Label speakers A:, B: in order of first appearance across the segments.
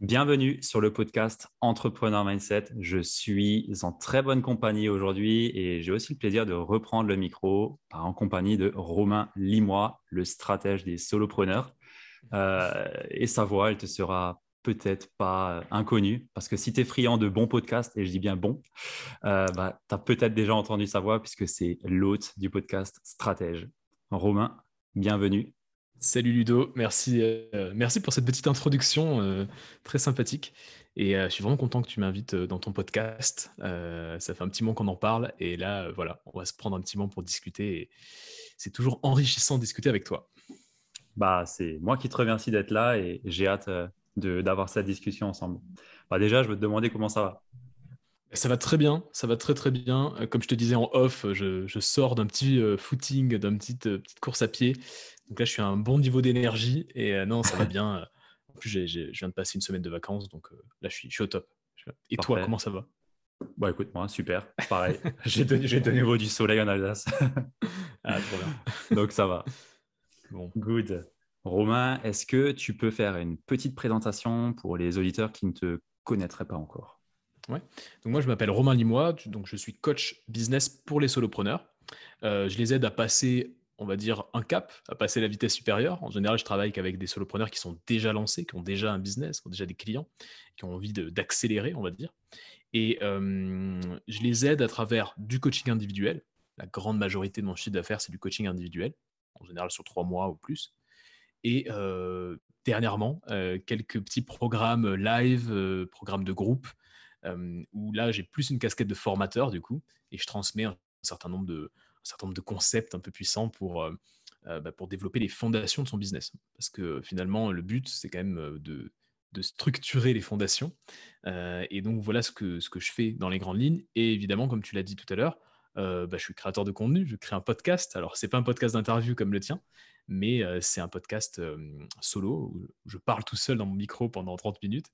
A: Bienvenue sur le podcast Entrepreneur Mindset. Je suis en très bonne compagnie aujourd'hui et j'ai aussi le plaisir de reprendre le micro en compagnie de Romain Limois, le stratège des solopreneurs. Euh, et sa voix, elle te sera peut-être pas inconnue parce que si tu es friand de bons podcasts, et je dis bien bon, euh, bah, tu as peut-être déjà entendu sa voix puisque c'est l'hôte du podcast Stratège. Romain, bienvenue.
B: Salut Ludo, merci, euh, merci pour cette petite introduction euh, très sympathique. Et euh, je suis vraiment content que tu m'invites dans ton podcast. ça fait un petit moment qu'on en parle. Et là, voilà, on va se prendre un petit moment pour discuter. c'est toujours enrichissant de discuter avec toi.
A: Bah, c'est moi qui te remercie d'être là et j'ai hâte d'avoir cette discussion ensemble. Bah, déjà, je veux te demander comment ça va.
B: Ça va très bien, ça va très très bien. Comme je te disais en off, je, je sors d'un petit footing, d'une petite, petite course à pied. Donc là, je suis à un bon niveau d'énergie et euh, non, ça va bien. En plus, je viens de passer une semaine de vacances, donc euh, là, je suis, je suis, au top. Et toi, comment ça va?
A: Bon, écoute, moi, super. Pareil. j'ai de, de, nouveau du soleil en Alsace.
B: ah, trop bien.
A: donc ça va. Bon. Good. Romain, est-ce que tu peux faire une petite présentation pour les auditeurs qui ne te connaîtraient pas encore?
B: Donc moi, je m'appelle Romain Limois, donc je suis coach business pour les solopreneurs. Euh, je les aide à passer on va dire, un cap, à passer la vitesse supérieure. En général, je travaille avec des solopreneurs qui sont déjà lancés, qui ont déjà un business, qui ont déjà des clients, qui ont envie d'accélérer, on va dire. Et je les aide à travers du coaching individuel. La grande majorité de mon chiffre d'affaires, c'est du coaching individuel, en général sur trois mois ou plus. Et dernièrement, quelques petits programmes live, programmes de groupe, où là, j'ai plus une casquette de formateur, du coup, et je transmets un certain nombre de, concepts un peu puissants pour, bah, pour développer les fondations de son business. Parce que finalement, le but, c'est quand même de, structurer les fondations. et donc, voilà ce que je fais dans les grandes lignes. Et évidemment, comme tu l'as dit tout à l'heure, bah, je suis créateur de contenu, je crée un podcast. Alors, c'est pas un podcast d'interview comme le tien, mais c'est un podcast solo où je parle tout seul dans mon micro pendant 30 minutes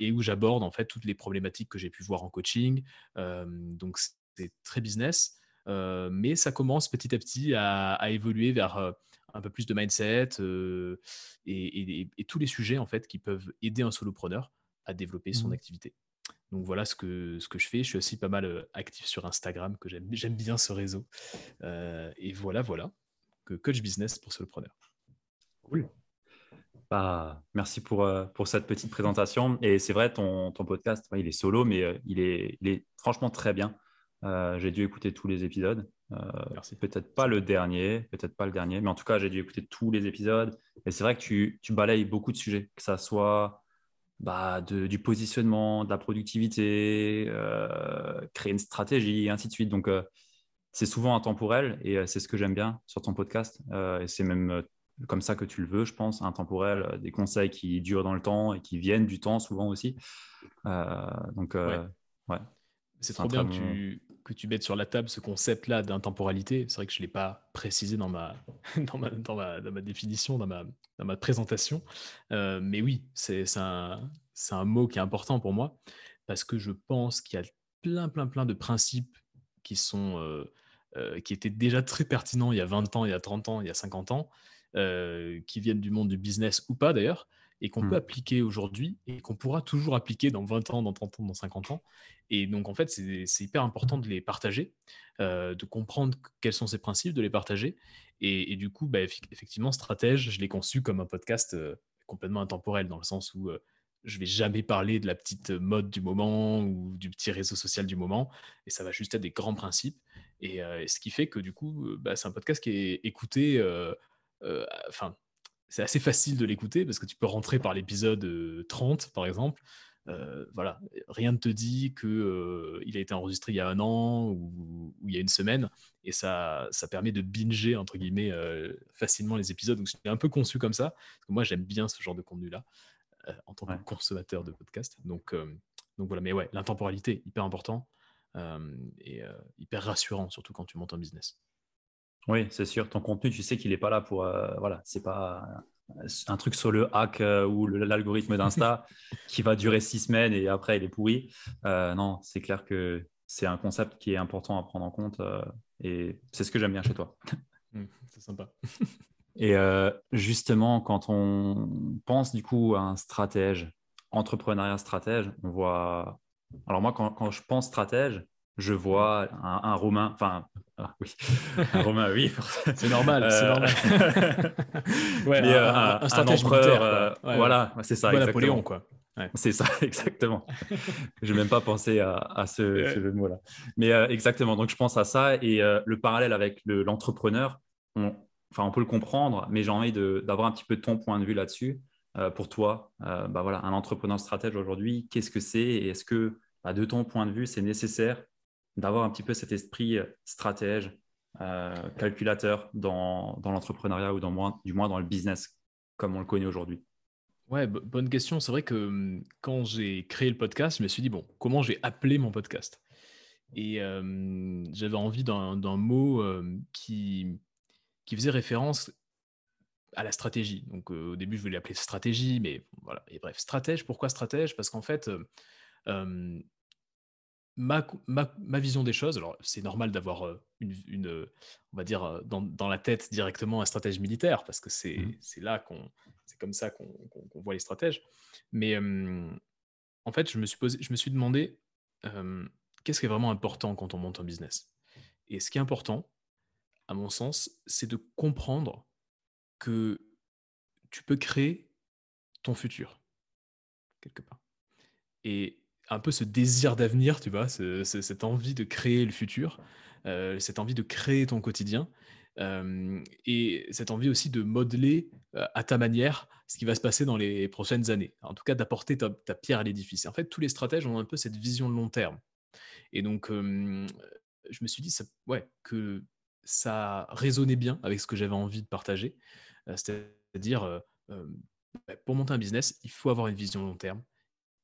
B: et où j'aborde en fait toutes les problématiques que j'ai pu voir en coaching. donc, c'est très business. Euh, mais ça commence petit à petit à, évoluer vers euh, un peu plus de mindset euh, et, tous les sujets en fait qui peuvent aider un solopreneur à développer son mmh. activité. Donc voilà ce que, ce que je fais. Je suis aussi pas mal actif sur Instagram, que j'aime, j'aime bien ce réseau. et voilà, voilà, que coach business pour solopreneur.
A: Cool. Bah, merci pour, pour cette petite présentation. Et c'est vrai, ton, ton podcast, il est solo, mais il, est, il est franchement très bien. Euh, j'ai dû écouter tous les épisodes. Euh, peut-être pas le dernier, peut-être pas le dernier, mais en tout cas, j'ai dû écouter tous les épisodes. Et c'est vrai que tu, tu, balayes beaucoup de sujets, que ça soit bah, du positionnement, de la productivité, euh, créer une stratégie, et ainsi de suite. Donc, c'est souvent intemporel et c'est ce que j'aime bien sur ton podcast. et c'est même comme ça que tu le veux, je pense, intemporel, des conseils qui durent dans le temps et qui viennent du temps souvent aussi. donc, ouais.
B: C'est trop bien que tu, que tu mettes sur la table ce concept-là d'intemporalité. C'est vrai que je ne l'ai pas précisé dans ma, dans ma, dans ma, définition, dans ma, dans ma présentation. Euh, mais oui, c'est un, un mot qui est important pour moi parce que je pense qu'il y a plein, plein, plein de principes qui, sont, euh, euh, qui étaient déjà très pertinents il y a 20 ans, il y a 30 ans, il y a 50 ans, qui viennent du monde du business ou pas d'ailleurs, et qu'on peut mmh. appliquer aujourd'hui et qu'on pourra toujours appliquer dans 20 ans, dans 30 ans, dans 50 ans. Et donc, en fait, c'est hyper important de les partager, euh, de comprendre quels sont ces principes, de les partager. Et, du coup, bah, effectivement, Stratège, je l'ai conçu comme un podcast euh, complètement intemporel, dans le sens où euh, je vais jamais parler de la petite mode du moment ou du petit réseau social du moment. Et ça va juste être des grands principes. Et, ce qui fait que, du coup, bah, c'est un podcast qui est écouté. Enfin, c'est assez facile de l'écouter parce que tu peux rentrer par l'épisode 30, par exemple. Euh, voilà, rien ne te dit qu'il euh, il a été enregistré il y a un an ou, il y a une semaine, et ça, ça permet de binger entre guillemets euh, facilement les épisodes. Donc c'est un peu conçu comme ça, parce que moi j'aime bien ce genre de contenu-là en tant que consommateur de podcast. Donc donc voilà, mais ouais, l'intemporalité, hyper important et hyper rassurant, surtout quand tu montes un business.
A: Oui, c'est sûr. Ton contenu, tu sais qu'il n'est pas là pour. voilà, c'est pas un truc sur le hack ou l'algorithme d'Insta qui va durer six semaines et après il est pourri. non, c'est clair que c'est un concept qui est important à prendre en compte et c'est ce que j'aime bien chez toi.
B: Mmh, c'est sympa.
A: et justement, quand on pense du coup à un stratège, entrepreneuriat stratège, on voit. Alors moi, quand, je pense stratège, je vois un, Romain, enfin, ah, oui, un Romain, oui.
B: c'est normal, c'est normal.
A: ouais, Mais, un, un, stratège empereur, voilà, c'est ça.
B: Exactement. Napoléon, quoi.
A: C'est ça, exactement. je n'ai même pas pensé à, ce, jeu de mots-là. Mais euh, exactement, donc je pense à ça. Et euh, le parallèle avec l'entrepreneur, on, enfin, on peut le comprendre, mais j'ai envie d'avoir un petit peu ton point de vue là-dessus. Euh, pour toi, bah voilà, un entrepreneur stratège aujourd'hui, qu'est-ce que c'est Et est-ce que, bah, de ton point de vue, c'est nécessaire d'avoir un petit peu cet esprit stratège, calculateur dans, dans l'entrepreneuriat ou dans, du moins dans le business comme on le connaît aujourd'hui
B: Ouais, bonne question. C'est vrai que mmh, quand j'ai créé le podcast, je me suis dit, bon, comment j'ai appelé mon podcast? Et j'avais envie d'un mot qui, qui faisait référence à la stratégie. Donc au début, je voulais l'appeler stratégie, mais voilà. Et bref, stratège, pourquoi stratège? Parce qu'en fait, ma, ma, vision des choses, alors c'est normal d'avoir une, on va dire, dans, dans, la tête directement un stratège militaire, parce que c'est mmh. là qu'on c'est comme ça qu'on voit les stratèges. Mais en fait, je me suis, posé, je me suis demandé qu'est-ce qui est vraiment important quand on monte un business? Et ce qui est important, à mon sens, c'est de comprendre que tu peux créer ton futur, quelque part. Et un peu ce désir d'avenir, tu vois, cette envie de créer le futur, cette envie de créer ton quotidien, et cette envie aussi de modeler à ta manière ce qui va se passer dans les prochaines années. En tout cas, d'apporter ta, pierre à l'édifice. En fait, tous les stratèges ont un peu cette vision de long terme. Et donc, je me suis dit ouais, que ça résonnait bien avec ce que j'avais envie de partager. C'est-à-dire, pour monter un business, il faut avoir une vision long terme.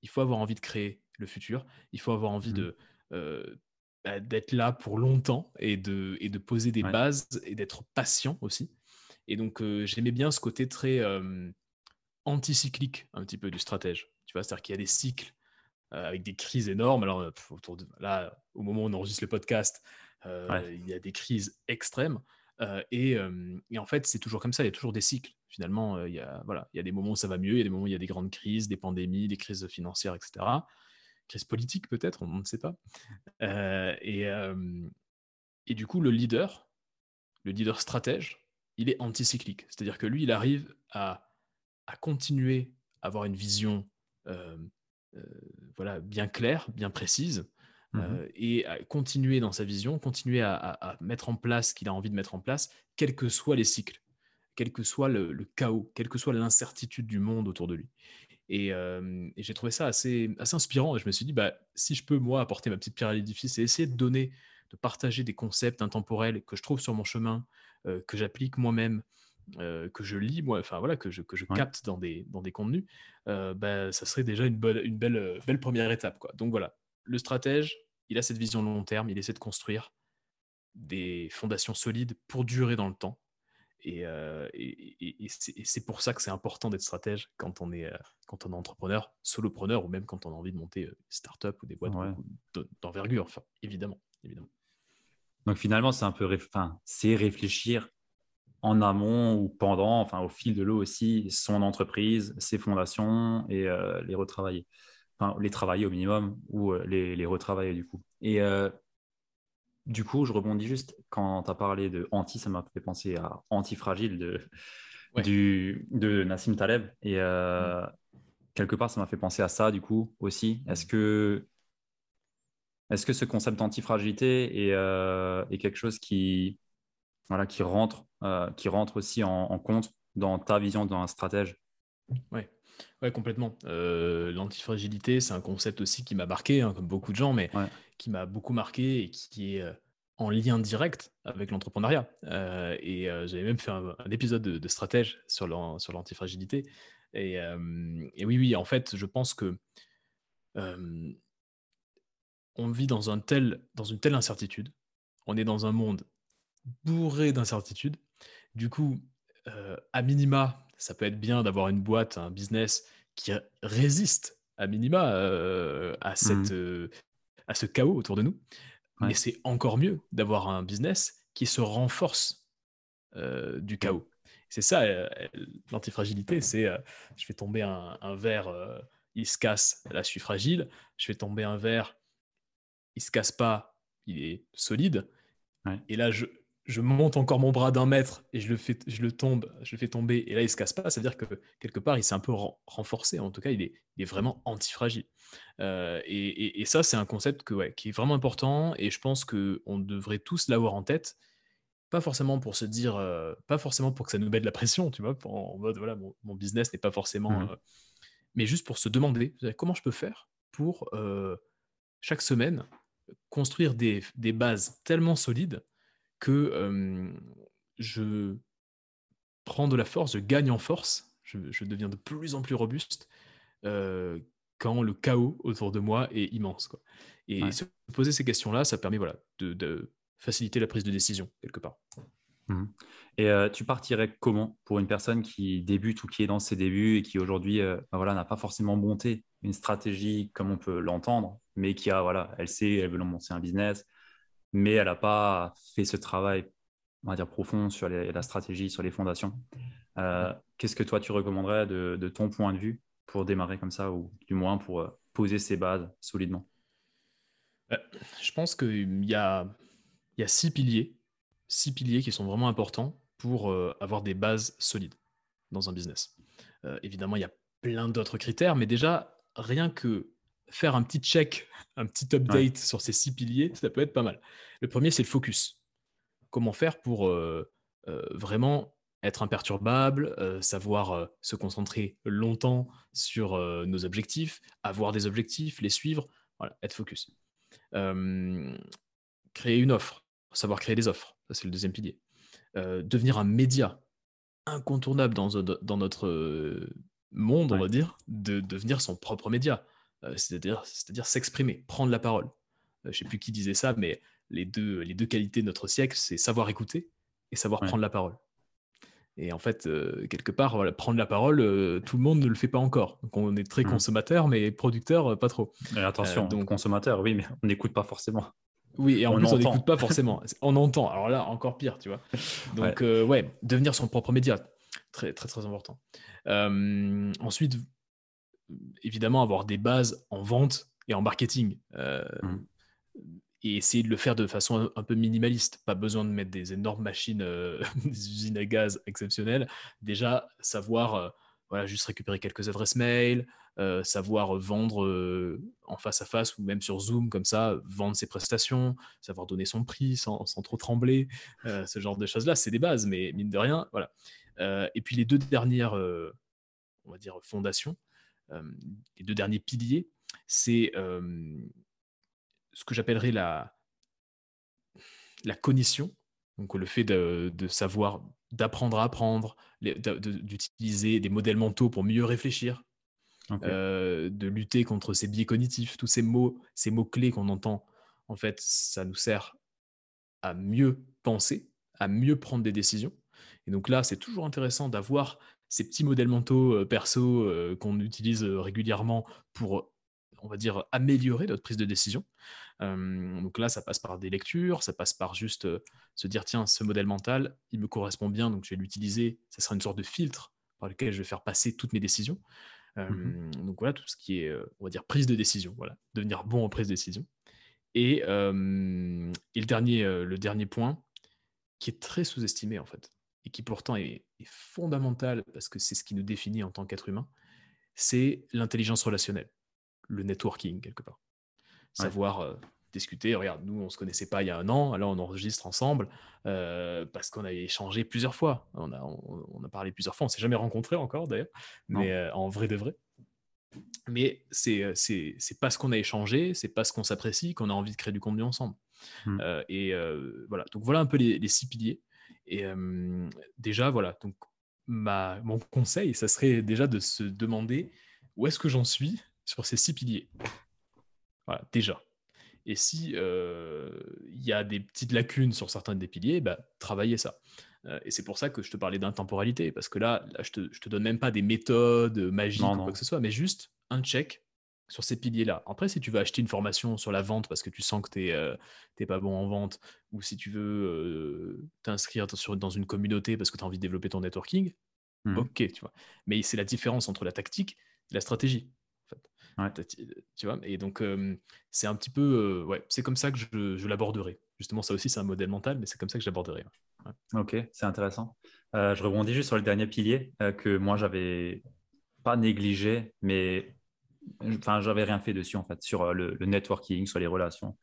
B: Il faut avoir envie de créer le futur. Il faut avoir envie mmh de bah, d'être là pour longtemps et de, et de poser des bases et d'être patient aussi. Et donc, j'aimais bien ce côté très anticyclique un petit peu du stratège. Tu vois, c'est-à-dire qu'il y a des cycles avec des crises énormes. Alors, autour de, là, au moment où on enregistre le podcast, il y a des crises extrêmes. Et, et, en fait, c'est toujours comme ça, il y a toujours des cycles. Finalement, il, y a, voilà, il y a des moments où ça va mieux, il y a des moments où il y a des grandes crises, des pandémies, des crises financières, etc crise politique peut-être, on ne sait pas. Euh, et, et du coup, le leader, le leader stratège, il est anticyclique. C'est-à-dire que lui, il arrive à, à continuer à avoir une vision euh, voilà, bien claire, bien précise, mmh et à continuer dans sa vision, continuer à, à, mettre en place ce qu'il a envie de mettre en place, quels que soient les cycles, quel que soit le, le chaos, quelle que soit l'incertitude du monde autour de lui. Et, j'ai trouvé ça assez, assez inspirant. Et je me suis dit, bah, si je peux, moi, apporter ma petite pierre à l'édifice et essayer de donner, de partager des concepts intemporels que je trouve sur mon chemin, que j'applique moi-même, que je lis, moi, enfin voilà, que je, que je capte dans des, dans des contenus, bah, ça serait déjà une, bonne, une belle, belle première étape. Quoi. Donc voilà, le stratège, il a cette vision long terme, il essaie de construire des fondations solides pour durer dans le temps. Euh, et, et, c'est pour ça que c'est important d'être stratège quand on est, euh, quand on est entrepreneur, solopreneur ou même quand on a envie de monter une euh, start-up ou des boîtes d'envergure, enfin, évidemment, évidemment.
A: Donc finalement, c'est un peu enfin, c'est réfléchir en amont ou pendant, enfin au fil de l'eau aussi, son entreprise, ses fondations et les retravailler. Enfin, les travailler au minimum ou les, les retravailler du coup. Et du coup, je rebondis juste quand tu as parlé de anti, ça m'a fait penser à antifragile de, du, de Nassim Taleb. Et euh, mm. quelque part, ça m'a fait penser à ça, du coup, aussi. Est-ce que, est que ce concept d'antifragilité est, euh, est, quelque chose qui, voilà, qui, rentre, euh, qui rentre aussi en, compte dans ta vision d'un stratège?
B: Oui. Ouais, complètement. L'antifragilité, c'est un concept aussi qui m'a marqué, hein, comme beaucoup de gens, mais qui m'a beaucoup marqué et qui est en lien direct avec l'entrepreneuriat. et j'avais même fait un, épisode de, stratège sur l'antifragilité. Et, et, oui, oui, en fait, je pense que on vit dans, un tel, dans une telle incertitude. On est dans un monde bourré d'incertitudes. Du coup, euh, à minima, ça peut être bien d'avoir une boîte, un business qui résiste à minima euh, à, cette, mmh. à ce chaos autour de nous. Mais c'est encore mieux d'avoir un business qui se renforce du chaos. C'est ça, l'antifragilité, c'est je fais tomber un, un verre, il se casse, là je suis fragile, je fais tomber un verre, il se casse pas, il est solide. Et là, je, je, monte encore mon bras d'un mètre et je le, fais, je le tombe, je le fais tomber, et là il se casse pas. C'est-à-dire que quelque part, il s'est un peu renforcé. En tout cas, il est, il est vraiment antifragile. Euh, et, et, ça, c'est un concept que, ouais, qui est vraiment important. Et je pense qu'on devrait tous l'avoir en tête. Pas forcément pour se dire, euh, pas forcément pour que ça nous mette de la pression, tu vois, en mode voilà, mon, business n'est pas forcément. Mmh euh, mais juste pour se demander comment je peux faire pour chaque semaine construire des, bases tellement solides que je prends de la force, je gagne en force, je, deviens de plus en plus robuste quand le chaos autour de moi est immense. Quoi. Et se poser ces questions-là, ça permet voilà, de, faciliter la prise de décision quelque part.
A: Mmh. Et tu partirais comment pour une personne qui débute ou qui est dans ses débuts et qui aujourd'hui bah voilà, n'a pas forcément monté une stratégie comme on peut l'entendre, mais qui a, voilà, elle sait, elle veut lancer un business, mais elle n'a pas fait ce travail, on va dire, profond sur la stratégie, sur les fondations. Qu'est-ce que toi, tu recommanderais de, de, ton point de vue pour démarrer comme ça, ou du moins pour poser ses bases solidement?
B: Bah, Je pense qu'il y a, il y a six piliers six piliers qui sont vraiment importants pour euh, avoir des bases solides dans un business. Euh, évidemment, il y a plein d'autres critères, mais déjà, rien que faire un petit check, un petit update sur ces six piliers, ça peut être pas mal. Le premier, c'est le focus. Comment faire pour euh, vraiment être imperturbable, savoir se concentrer longtemps sur nos objectifs, avoir des objectifs, les suivre, voilà, être focus. créer une offre, savoir créer des offres, ça c'est le deuxième pilier. Euh, devenir un média incontournable dans, dans notre monde, on va dire, de devenir son propre média, euh, c'est-à-dire c'est-à-dire s'exprimer, prendre la parole. Euh, je ne sais plus qui disait ça, mais les deux, les deux qualités de notre siècle, c'est savoir écouter et savoir prendre la parole. Et en fait, quelque part, prendre la parole, tout le monde ne le fait pas encore. Donc on est très mmh. consommateur, mais producteur, pas trop.
A: Et attention, donc... consommateur, oui, mais on n'écoute pas forcément.
B: Oui, et en plus, on n'écoute pas forcément. on entend. Alors là, encore pire, tu vois. Donc, ouais, euh, ouais devenir son propre média, très, très, très important. Euh, ensuite, évidemment, avoir des bases en vente et en marketing. Euh, mmh. Et essayer de le faire de façon un, peu minimaliste. Pas besoin de mettre des énormes machines, des usines à gaz exceptionnelles. Déjà, savoir voilà, juste récupérer quelques adresses mail, euh, savoir vendre euh, en face à face ou même sur Zoom comme ça, vendre ses prestations, savoir donner son prix sans, trop trembler, euh, ce genre de choses-là, c'est des bases, mais mine de rien, voilà. et puis les deux dernières, on va dire, fondations, les deux derniers piliers, c'est ce que j'appellerais la, la cognition, donc le fait de, de savoir, d'apprendre à apprendre, d'utiliser des modèles mentaux pour mieux réfléchir, euh, de lutter contre ces biais cognitifs, tous ces mots, ces mots-clés qu'on entend, en fait, ça nous sert à mieux penser, à mieux prendre des décisions. Et donc là, c'est toujours intéressant d'avoir ces petits modèles mentaux euh, perso euh, qu'on utilise régulièrement pour, on va dire, améliorer notre prise de décision. donc là, ça passe par des lectures, ça passe par juste se dire, tiens, ce modèle mental, il me correspond bien, donc je vais l'utiliser. Ça sera une sorte de filtre par lequel je vais faire passer toutes mes décisions. Mmh donc voilà, tout ce qui est, on va dire, prise de décision, voilà, devenir bon en prise de décision. Et, et le, dernier, le dernier point, qui est très sous-estimé en fait, et qui pourtant est, fondamental parce que c'est ce qui nous définit en tant qu'être humain, c'est l'intelligence relationnelle, le networking quelque part. Savoir discuter. Regarde, nous, on se connaissait pas il y a un an, là, on enregistre ensemble euh, parce qu'on a échangé plusieurs fois. On a, on, a parlé plusieurs fois. On s'est jamais rencontrés encore, d'ailleurs, mais euh, en vrai de vrai. Mais c'est euh, parce qu'on a échangé, c'est parce qu'on s'apprécie qu'on a envie de créer du contenu ensemble. Mmh. et voilà. Donc voilà un peu les, les six piliers. Et déjà, voilà. Donc ma, mon conseil, ça serait déjà de se demander où est-ce que j'en suis sur ces six piliers. Voilà, déjà. Et si il y a des petites lacunes sur certains des piliers, bah, travailler ça. et c'est pour ça que je te parlais d'intemporalité, parce que là, je te, te donne même pas des méthodes magiques ou quoi que ce soit, mais juste un check sur ces piliers-là. Après, si tu veux acheter une formation sur la vente parce que tu sens que tu n'es pas bon en vente, ou si tu veux t'inscrire dans une communauté parce que tu as envie de développer ton networking, mmh. ok, tu vois. Mais c'est la différence entre la tactique et la stratégie. Tu vois, et donc c'est un petit peu, ouais, c'est comme ça que je, l'aborderai. Justement, ça aussi, c'est un modèle mental, mais c'est comme ça que je l'aborderai.
A: Ok, c'est intéressant. je rebondis juste sur le dernier pilier que moi, j'avais pas négligé, mais enfin, j'avais rien fait dessus en fait, sur euh, le, networking, sur les relations.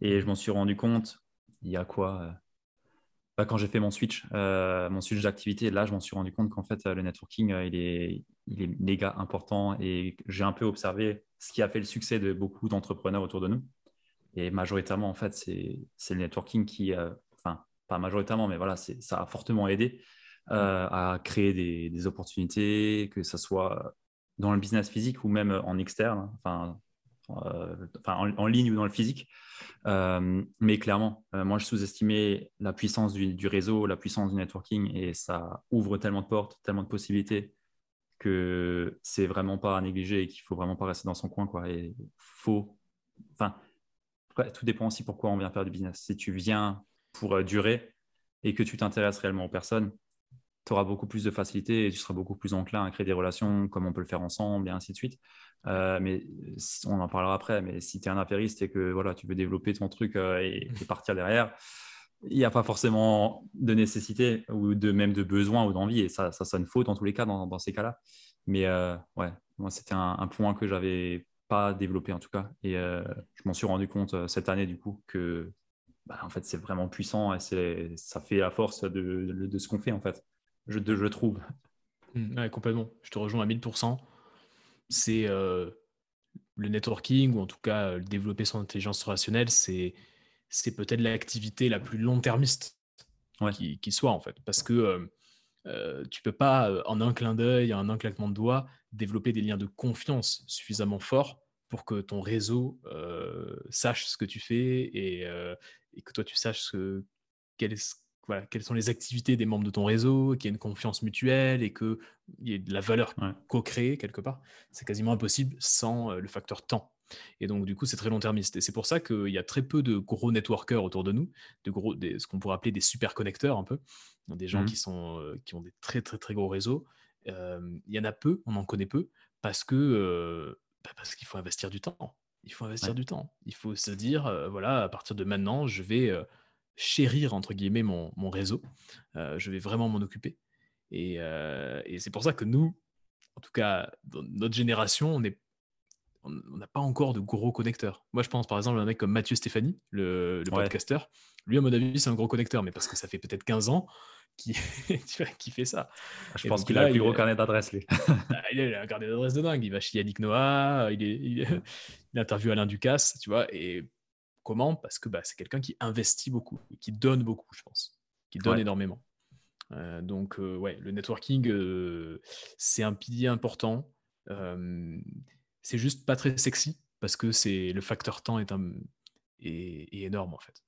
A: Et je m'en suis rendu compte, il y a quoi euh, bah, Quand j'ai fait mon switch, euh, mon switch d'activité, là, je m'en suis rendu compte qu'en fait, le networking, il, est, il est méga important et j'ai un peu observé ce qui a fait le succès de beaucoup d'entrepreneurs autour de nous. Et majoritairement, en fait, c'est le networking qui, enfin, pas majoritairement, mais voilà, ça a fortement aidé à créer des, des, opportunités, que ce soit dans le business physique ou même en externe, enfin, euh, en, ligne ou dans le physique. Euh, mais clairement, euh, moi, je sous-estimais la puissance du, réseau, la puissance du networking, et ça ouvre tellement de portes, tellement de possibilités que c'est vraiment pas à négliger et qu'il faut vraiment pas rester dans son coin. Quoi. Et faut, enfin, tout dépend aussi pourquoi on vient faire du business. Si tu viens pour durer et que tu t'intéresses réellement aux personnes, tu auras beaucoup plus de facilité et tu seras beaucoup plus enclin à créer des relations comme on peut le faire ensemble et ainsi de suite. Euh, mais on en parlera après. Mais si tu es un affairiste et que voilà, tu veux développer ton truc euh, et, partir derrière, il n'y a pas forcément de nécessité ou de même de besoin ou d'envie. Et ça, ça sonne faux dans tous les cas dans, ces cas-là. Mais euh, ouais, moi, c'était un, point que j'avais pas développé en tout cas. Et je m'en suis rendu compte cette année du coup que bah, en fait, c'est vraiment puissant et ça fait la force de, de ce qu'on fait en fait je, je trouve.
B: Mmh, complètement. Je te rejoins à 1000%. C'est euh, le networking, ou en tout cas euh, développer son intelligence relationnelle, c'est, c'est peut-être l'activité la plus long-termiste qui, qui, soit, en fait. Parce que euh, euh tu peux pas, en un clin d'œil, en un claquement de doigts, développer des liens de confiance suffisamment forts pour que ton réseau sache ce que tu fais et, et, que toi, tu saches ce, quel est, quelles sont les activités des membres de ton réseau, qu'il y ait une confiance mutuelle et qu'il y ait de la valeur co-créée quelque part. C'est quasiment impossible sans euh, le facteur temps. Et donc, du coup, c'est très long-termiste. Et c'est pour ça qu'il y a très peu de gros networkers autour de nous, de gros, ce qu'on pourrait appeler des super connecteurs un peu, des gens mmh. qui, sont, euh, qui ont des très, très, très gros réseaux. Euh, il y en a peu, on en connaît peu, parce que bah, parce qu'il faut investir du temps. Il faut investir du temps. Il faut se dire, voilà, à partir de maintenant, je vais chérir entre guillemets mon, mon réseau. Euh, je vais vraiment m'en occuper. Et, euh, et c'est pour ça que nous, en tout cas, dans notre génération, on est on n'a pas encore de gros connecteurs. Moi, je pense par exemple à un mec comme Mathieu Stéphanie, le, le podcaster. Lui, à mon avis, c'est un gros connecteur, mais parce que ça fait peut-être 15 ans qu'il qui fait ça.
A: Ah, je pense qu'il a le plus gros carnet d'adresses, lui.
B: Ah, il a un carnet d'adresses de dingue. Il va chez Yannick Noah, il, est, il, il interviewe Alain Ducasse, tu vois. Et Comment Parce que bah, c'est quelqu'un qui investit beaucoup, qui donne beaucoup, je pense, qui donne énormément. Euh, donc, euh, ouais, le networking, euh, c'est un pilier important. c'est juste pas très sexy parce que c'est le facteur temps est, un, est, énorme en fait.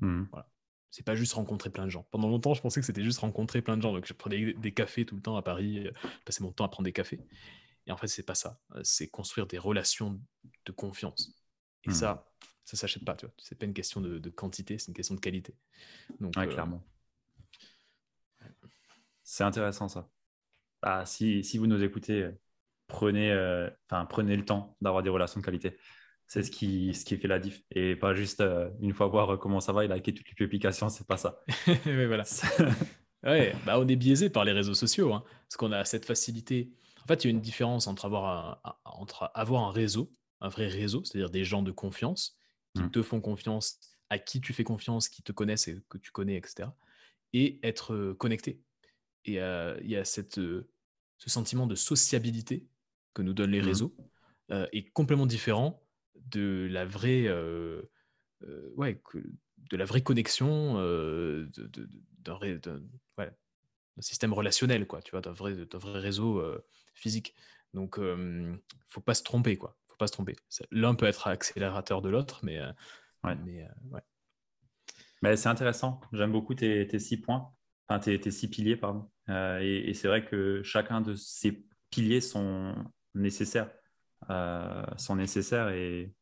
B: Mmh. Voilà. C'est pas juste rencontrer plein de gens. Pendant longtemps, je pensais que c'était juste rencontrer plein de gens. Donc, je prenais des cafés tout le temps à Paris, je passais mon temps à prendre des cafés. Et en fait, c'est pas ça. C'est construire des relations de confiance. Et mmh. ça, ça s'achète pas, tu vois. C'est pas une question de, quantité, c'est une question de qualité.
A: Donc, euh, clairement. C'est intéressant ça. Ah, si, si, vous nous écoutez, prenez, euh, prenez le temps d'avoir des relations de qualité. C'est ce qui, ce qui fait la diff. Et pas juste euh, une fois voir comment ça va et liker toutes les publications, c'est pas ça.
B: voilà. ouais, bah, on est biaisé par les réseaux sociaux, hein, parce qu'on a cette facilité. En fait, il y a une différence entre avoir un, entre avoir un réseau, un vrai réseau, c'est-à-dire des gens de confiance, qui mmh. te font confiance, à qui tu fais confiance, qui te connaissent et que tu connais, etc. Et être connecté. Et il y a cette, ce sentiment de sociabilité que nous donnent les mmh. réseaux, est complètement différent de la vraie, ouais, de la vraie connexion d'un système relationnel, quoi, tu vois, d'un vrai, vrai réseau physique. Donc, il ne faut pas se tromper, quoi pas se tromper. L'un peut être accélérateur de l'autre, mais,
A: ouais.
B: mais ouais.
A: Mais c'est intéressant. J'aime beaucoup tes, tes, six points, enfin tes, tes six piliers, pardon. et, et c'est vrai que chacun de ces piliers sont nécessaires, sont nécessaires et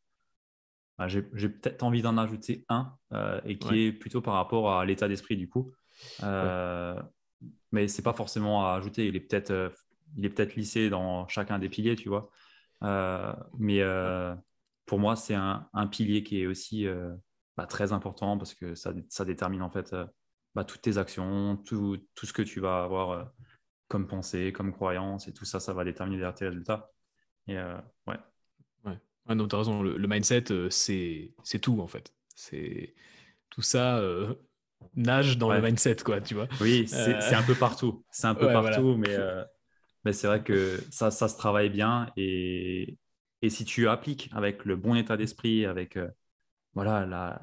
A: bah, j'ai peut-être envie d'en ajouter un euh, et qui est plutôt par rapport à l'état d'esprit du coup. Euh, mais c'est pas forcément à ajouter. Il est peut-être euh, il est peut-être lissé dans chacun des piliers, tu vois. Mais pour moi, c'est un, un, pilier qui est aussi bah, très important parce que ça, ça détermine en fait bah, toutes tes actions, tout, tout, ce que tu vas avoir comme pensée, comme croyance et tout ça, ça va déterminer tes résultats. Et ouais,
B: ah non, as raison. Le, mindset, euh, c'est tout en fait. C'est tout ça euh, nage dans le mindset, quoi. Tu vois.
A: Oui, c'est euh, un peu partout. C'est un peu partout, mais mais c'est vrai que ça, ça se travaille bien et, et si tu appliques avec le bon état d'esprit, avec voilà la,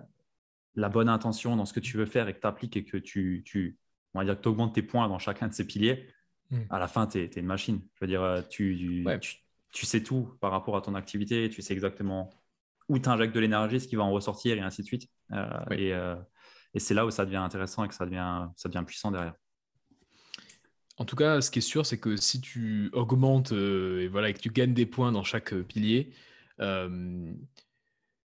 A: la bonne intention dans ce que tu veux faire et que tu appliques et que tu, tu on va dire que augmentes tes points dans chacun de ces piliers, mmh. à la fin, tu es, une machine. Je veux dire, tu, tu, tu sais tout par rapport à ton activité, tu sais exactement où tu injectes de l'énergie, ce qui va en ressortir et ainsi de suite. Euh, euh, et, c'est là où ça devient intéressant et que ça devient, ça devient puissant derrière.
B: En tout cas, ce qui est sûr, c'est que si tu augmentes euh, et, voilà, que tu gagnes des points dans chaque pilier,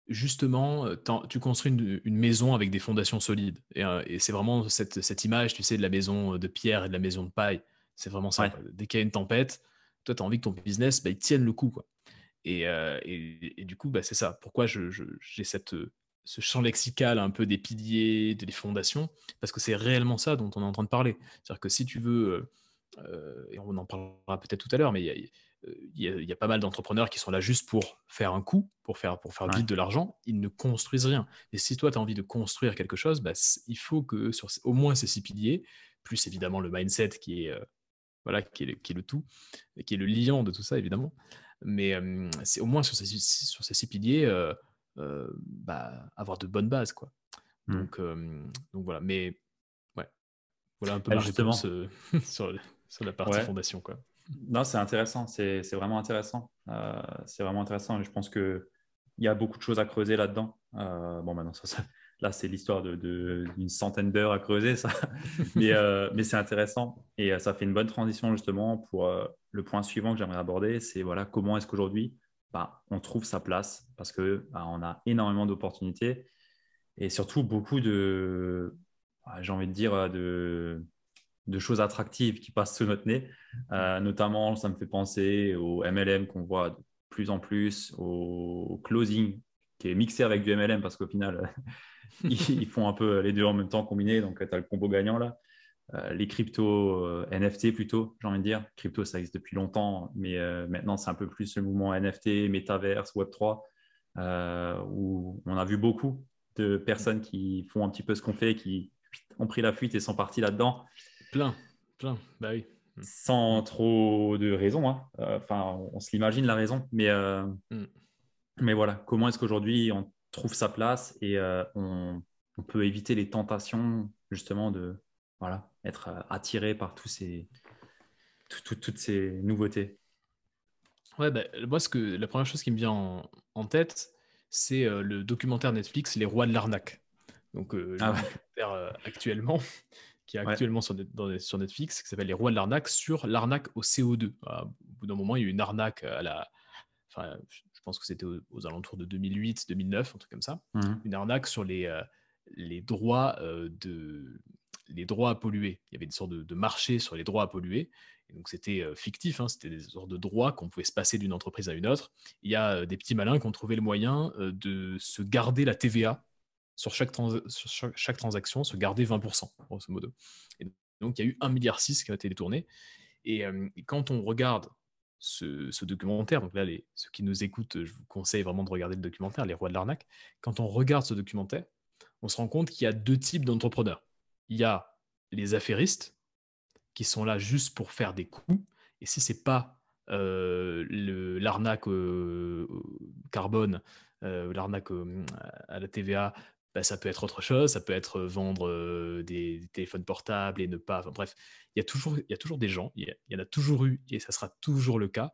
B: justement, tu construis une, maison avec des fondations solides. Et, c'est vraiment cette, image, tu sais, de la maison de pierre et de la maison de paille. C'est vraiment ça. Dès qu'il y a une tempête, toi, tu as envie que ton business, bah, il tienne le coup. Quoi. Et, euh, et, du coup, bah, c'est ça. Pourquoi j'ai cette ce champ lexical un peu des piliers, des fondations, parce que c'est réellement ça dont on est en train de parler. C'est-à-dire que si tu veux, euh, euh, et on en parlera peut-être tout à l'heure, mais il y a, pas mal d'entrepreneurs qui sont là juste pour faire un coup, pour faire, pour faire vite de l'argent, ils ne construisent rien. Et si toi, tu as envie de construire quelque chose, bah, il faut que sur au moins ces six piliers, plus évidemment le mindset qui est voilà, qui est, le, qui est le tout, qui est le liant de tout ça, évidemment. Mais c'est au moins sur ces, sur ces six piliers, euh, euh, bah, avoir de bonnes bases, quoi. Mmh. Donc, donc voilà, mais ouais, voilà un peu ma réponse sur, sur, la partie fondation, quoi.
A: Non, c'est intéressant, c'est vraiment intéressant. Euh, c'est vraiment intéressant. Je pense qu'il y a beaucoup de choses à creuser là-dedans. bon, maintenant, ça, ça, Là, c'est l'histoire d'une de, centaine d'heures à creuser, ça. mais, euh, mais c'est intéressant. Et euh, ça fait une bonne transition justement pour euh, le point suivant que j'aimerais aborder. C'est voilà, comment est-ce qu'aujourd'hui, bah, on trouve sa place parce qu'on bah, on a énormément d'opportunités et surtout beaucoup de, bah, j'ai envie de dire, de, de choses attractives qui passent sous notre nez. notamment, ça me fait penser au MLM qu'on voit de plus en plus, au closing qui est mixé avec du MLM parce qu'au final, ils, font un peu les deux en même temps combinés. Donc, tu as le combo gagnant là. Euh, les cryptos euh, NFT plutôt, j'ai envie de dire. Crypto, ça existe depuis longtemps, mais euh, maintenant, c'est un peu plus le mouvement NFT, Metaverse, Web3, où on a vu beaucoup de personnes qui font un petit peu ce qu'on fait, qui ont pris la fuite et sont partis là-dedans.
B: Plein, plein, bah oui.
A: Sans trop de raison. Hein. Enfin, on se l'imagine la raison, mais, mm. mais voilà, comment est-ce qu'aujourd'hui on trouve sa place et euh, on, peut éviter les tentations justement de voilà, être euh, attiré par tous ces, toutes ces nouveautés.
B: Ouais, bah, moi, ce que, la première chose qui me vient en, tête, c'est euh, le documentaire Netflix Les Rois de l'arnaque. Donc, le ah actuellement, qui est actuellement sur, sur, Netflix, qui s'appelle Les Rois de l'arnaque, sur l'arnaque au CO2. Ah, au bout d'un moment, il y a eu une arnaque à la. Enfin, je pense que c'était aux, alentours de 2008, 2009, un truc comme ça, mmh. une arnaque sur les, euh, les, droits, euh, de, les droits à polluer. Il y avait une sorte de, marché sur les droits à polluer. Et donc c'était euh, fictif, hein, c'était des sortes de droits qu'on pouvait se passer d'une entreprise à une autre. Il y a des petits malins qui ont trouvé le moyen de se garder la TVA sur chaque, transaction, se garder 20%, grosso modo. Donc il y a eu 1,6 milliard qui a été détourné. et quand on regarde ce, documentaire. Donc là, les, ceux qui nous écoutent, je vous conseille vraiment de regarder le documentaire, Les Rois de l'arnaque. Quand on regarde ce documentaire, on se rend compte qu'il y a deux types d'entrepreneurs. Il y a les affairistes qui sont là juste pour faire des coups. Et si c'est pas euh, l'arnaque carbone, euh, l'arnaque à la TVA, bah, ça peut être autre chose, ça peut être vendre des, téléphones portables et ne pas. bref, il y, a toujours, il y a toujours des gens, il y, en a toujours eu et ça sera toujours le cas,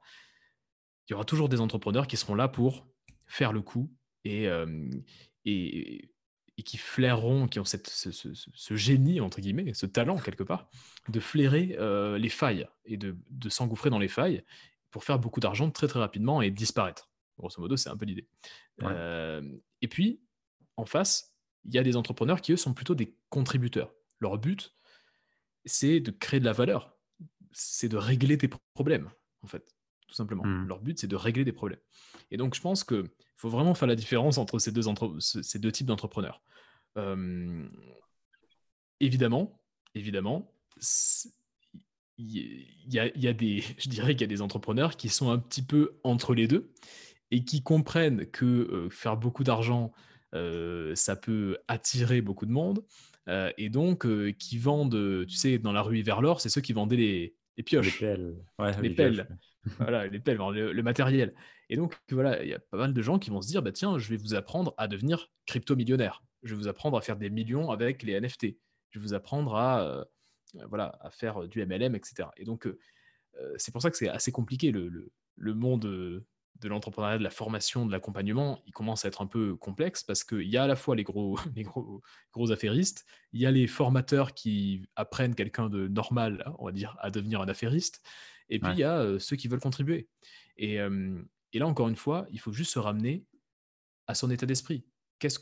B: il y aura toujours des entrepreneurs qui seront là pour faire le coup et, et, qui flaireront, qui ont cette, ce, génie, entre guillemets, ce talent quelque part, de flairer les failles et de, de s'engouffrer dans les failles pour faire beaucoup d'argent très très rapidement et disparaître. Grosso modo, c'est un peu l'idée. et puis, en face, il y a des entrepreneurs qui, eux, sont plutôt des contributeurs. Leur but, c'est de créer de la valeur. C'est de régler tes problèmes, en fait, tout simplement. Mmh. Leur but, c'est de régler des problèmes. Et donc, je pense qu'il faut vraiment faire la différence entre ces deux, ces deux types d'entrepreneurs. évidemment, évidemment, il y, a, y, a, des, je dirais qu'il y a des entrepreneurs qui sont un petit peu entre les deux et qui comprennent que faire beaucoup d'argent, ça peut attirer beaucoup de monde, et donc qui vendent, tu sais, dans la rue vers l'or, c'est ceux qui vendaient les, les pioches.
A: Les pelles.
B: les, pelles. Voilà, les le, matériel. Et donc, voilà, il y a pas mal de gens qui vont se dire, bah, tiens, je vais vous apprendre à devenir crypto-millionnaire. Je vais vous apprendre à faire des millions avec les NFT. Je vais vous apprendre à, voilà, à faire du MLM, etc. Et donc, c'est pour ça que c'est assez compliqué, le, le, le monde de l'entrepreneuriat, de la formation, de l'accompagnement, il commence à être un peu complexe parce qu'il y a à la fois les gros, les gros, gros affairistes, il y a les formateurs qui apprennent quelqu'un de normal, on va dire, à devenir un affairiste, et puis il y a euh, ceux qui veulent contribuer. Et, et, là, encore une fois, il faut juste se ramener à son état d'esprit. Qu'est-ce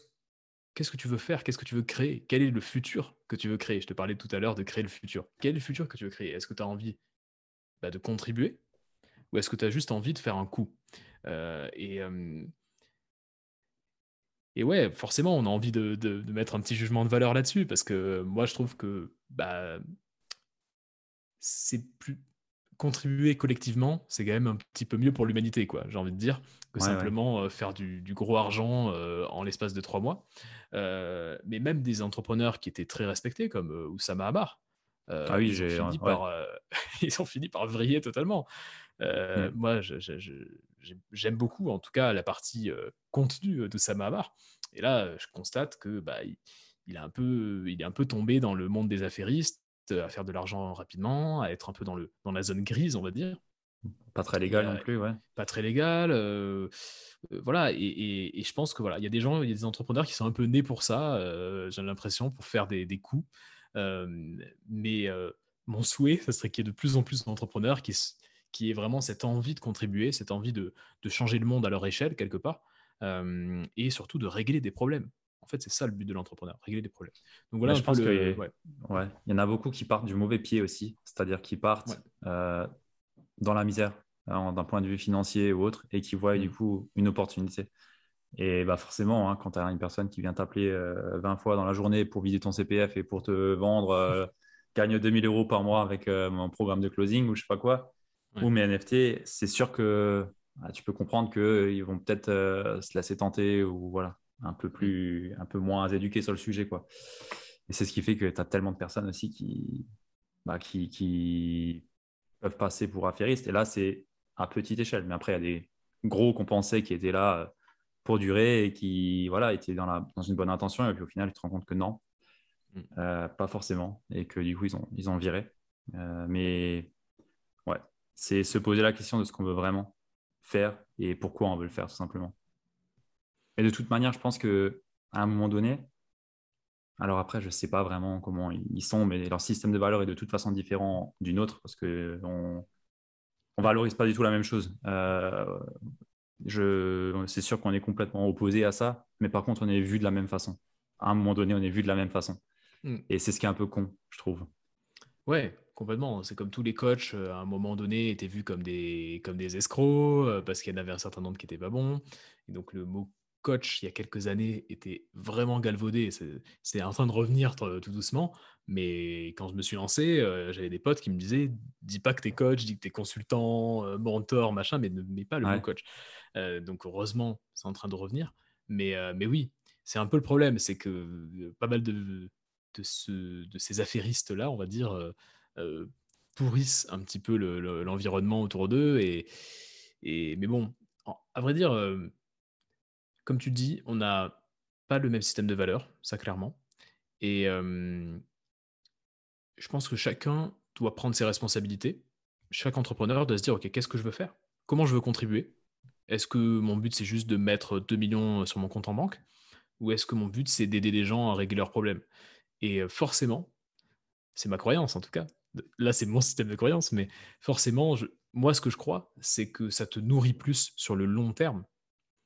B: Qu'est-ce que tu veux faire? Qu'est-ce que tu veux créer? Quel est le futur que tu veux créer? Je te parlais tout à l'heure de créer le futur. Quel est le futur que tu veux créer? Est-ce que tu as envie bah, de contribuer ou est-ce que tu as juste envie de faire un coup? Euh, et, et ouais, forcément, on a envie de, de, mettre un petit jugement de valeur là-dessus, parce que moi, je trouve que bah, c'est plus contribuer collectivement, c'est quand même un petit peu mieux pour l'humanité, quoi. J'ai envie de dire que simplement faire du, du, gros argent en l'espace de trois mois. mais même des entrepreneurs qui étaient très respectés, comme Oussama Amar,
A: ah oui,
B: ils, ont fini par, ils ont fini par vriller totalement. Mmh. Moi, j'aime beaucoup, en tout cas, la partie contenue de Samahamar. Et là, je constate que bah, il, est un peu, il est un peu tombé dans le monde des affairistes, à faire de l'argent rapidement, à être un peu dans, le, dans la zone grise, on va dire.
A: Pas très légal non plus, ouais.
B: Pas très légal. voilà, et, et, je pense que voilà, il y a des gens, il y a des entrepreneurs qui sont un peu nés pour ça, j'ai l'impression, pour faire des, des coups. mais mon souhait, ce serait qu'il y ait de plus en plus d'entrepreneurs qui, qui est vraiment cette envie de contribuer, cette envie de, changer le monde à leur échelle, quelque part, et surtout de régler des problèmes. En fait, c'est ça le but de l'entrepreneur, régler des problèmes.
A: Donc voilà, je pense qu'il ouais. il y en a beaucoup qui partent du mauvais pied aussi, c'est-à-dire qui partent euh, dans la misère hein, d'un point de vue financier ou autre, et qui voient du mmh. coup une opportunité. Et bah forcément, hein, quand tu as une personne qui vient t'appeler 20 euh, fois dans la journée pour vider ton CPF et pour te vendre, euh, gagne 2000 euros par mois avec mon programme de closing ou je sais pas quoi, ou mes NFT, c'est sûr que ah, tu peux comprendre qu'ils vont peut-être euh, se laisser tenter ou voilà, un peu, plus, un peu moins éduqués sur le sujet. Quoi. Et c'est ce qui fait que tu as tellement de personnes aussi qui, bah, qui, qui, peuvent passer pour affairistes. Et là, c'est à petite échelle. Mais après, il y a des gros qu'on pensait qui étaient là euh, pour durer et qui voilà, étaient dans, la, dans une bonne intention. Et puis au final, tu te rends compte que non, mm. euh, pas forcément. Et que du coup, ils ont, ils ont viré. mais ouais, c'est se poser la question de ce qu'on veut vraiment faire et pourquoi on veut le faire, tout simplement. Et de toute manière, je pense que à un moment donné, alors après, je ne sais pas vraiment comment ils sont, mais leur système de valeur est de toute façon différent d'une autre parce que on, ne valorise pas du tout la même chose. Euh, c'est sûr qu'on est complètement opposé à ça, mais par contre, on est vu de la même façon. À un moment donné, on est vu de la même façon. Hmm. Et c'est ce qui est un peu con, je trouve.
B: Ouais, complètement. C'est comme tous les coachs, euh, à un moment donné, étaient vus comme des, comme des escrocs, euh, parce qu'il y en avait un certain nombre qui n'étaient pas bons. Et donc le mot coach, il y a quelques années, était vraiment galvaudé. C'est en train de revenir tout doucement. Mais quand je me suis lancé, euh, j'avais des potes qui me disaient dis pas que tu es coach, dis que tu es consultant, mentor, machin, mais ne mets pas le mot coach. donc heureusement, c'est en train de revenir. Mais, mais oui, c'est un peu le problème, c'est que pas mal de, de, ce, de ces affairistes-là, on va dire, euh, euh, pourrissent un petit peu l'environnement autour d'eux. Et, et, mais bon, à vrai dire, euh, comme tu dis, on n'a pas le même système de valeurs, ça clairement. Et je pense que chacun doit prendre ses responsabilités. Chaque entrepreneur doit se dire, OK, qu'est-ce que je veux faire? Comment je veux contribuer? Est-ce que mon but, c'est juste de mettre 2 millions sur mon compte en banque? Ou est-ce que mon but, c'est d'aider les gens à régler leurs problèmes? Et forcément, c'est ma croyance en tout cas. Là, c'est mon système de croyance, mais forcément, moi, ce que je crois, c'est que ça te nourrit plus sur le long terme